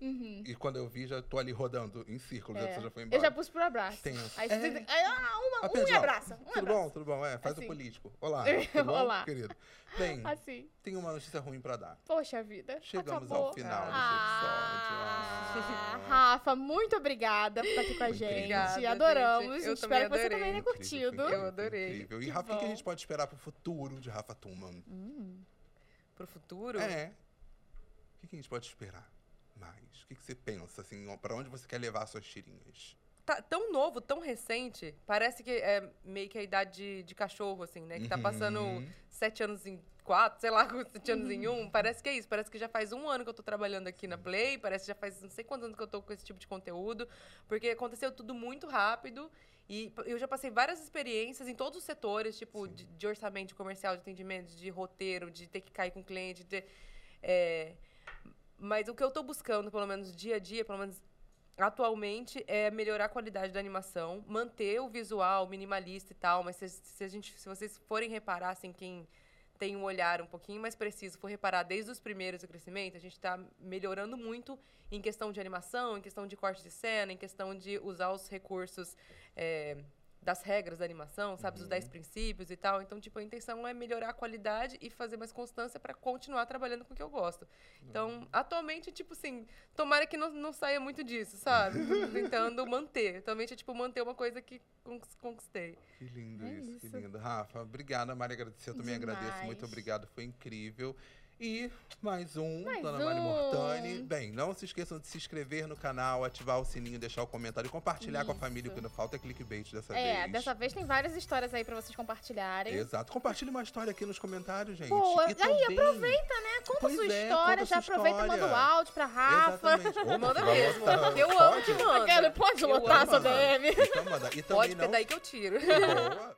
Uhum. E quando eu vi, já tô ali rodando em círculo, É. você já foi embora. Eu já pus pro abraço. Tenso. Aí É. você tem- aí, ah, uma, um Apenas, me ó, abraça. Um tudo abraço. bom, tudo bom. É, faz Assim. o político. Olá, tudo bom, Olá. querido? Bem, Assim. tem uma notícia ruim pra dar. Poxa vida. Chegamos acabou. ao final Ah, desse episódio. Rafa, muito obrigada por estar aqui com a gente. incrível. Obrigada, Adoramos. gente. Eu Espero que você também tenha curtido. incrível, Eu adorei. incrível. E, Que Rafa, o que a gente pode esperar pro futuro de Rafa Tuman? Hum. Pro futuro? É. O que, a gente pode esperar mais? O que, você pensa, assim, ó, pra onde você quer levar suas tirinhas? Tá tão novo, tão recente. Parece que é meio que a idade de, de cachorro, assim, né? Que tá passando Uhum. sete anos em quatro, sei lá, sete anos em um. Parece que é isso. Parece que já faz um ano que eu tô trabalhando aqui na Play. Parece que já faz não sei quantos anos que eu tô com esse tipo de conteúdo. Porque aconteceu tudo muito rápido. E eu já passei várias experiências em todos os setores, tipo, de, de orçamento, de comercial, de atendimento, de roteiro, de ter que cair com cliente. de é, Mas o que eu tô buscando, pelo menos dia a dia, pelo menos atualmente, é melhorar a qualidade da animação, manter o visual minimalista e tal, mas se, se a gente, se vocês forem reparar, assim, quem tem um olhar um pouquinho mais preciso, for reparar desde os primeiros do crescimento, a gente está melhorando muito em questão de animação, em questão de corte de cena, em questão de usar os recursos é, das regras da animação, sabe? Os Uhum. 10 princípios e tal. Então, tipo, a intenção é melhorar a qualidade e fazer mais constância pra continuar trabalhando com o que eu gosto. Então, atualmente, tipo assim, tomara que não, não saia muito disso, sabe? Tentando manter. Atualmente é, tipo, manter uma coisa que conquis- conquistei. Que lindo É isso, que isso. lindo. Rafa, obrigada, Mari, agradecer. Eu também agradeço. Demais. Muito obrigado, foi incrível. E mais um, Mais Dona Mari um. Mortani. Bem, não se esqueçam de se inscrever no canal, ativar o sininho, deixar o comentário e compartilhar com a Isso. família, porque não falta clickbait dessa É, vez. dessa vez tem várias histórias aí pra vocês compartilharem. Exato. Compartilhe uma história aqui nos comentários, gente. Boa. E Aí, também- aproveita, né? Conta Pois sua é, história, conta já sua aproveita e manda o história. áudio pra Rafa. Opa, Manda mesmo. botar- eu amo que manda. Aquela, pode lotar sua DM. Então manda. E também Pode, porque é daí que eu tiro. Boa.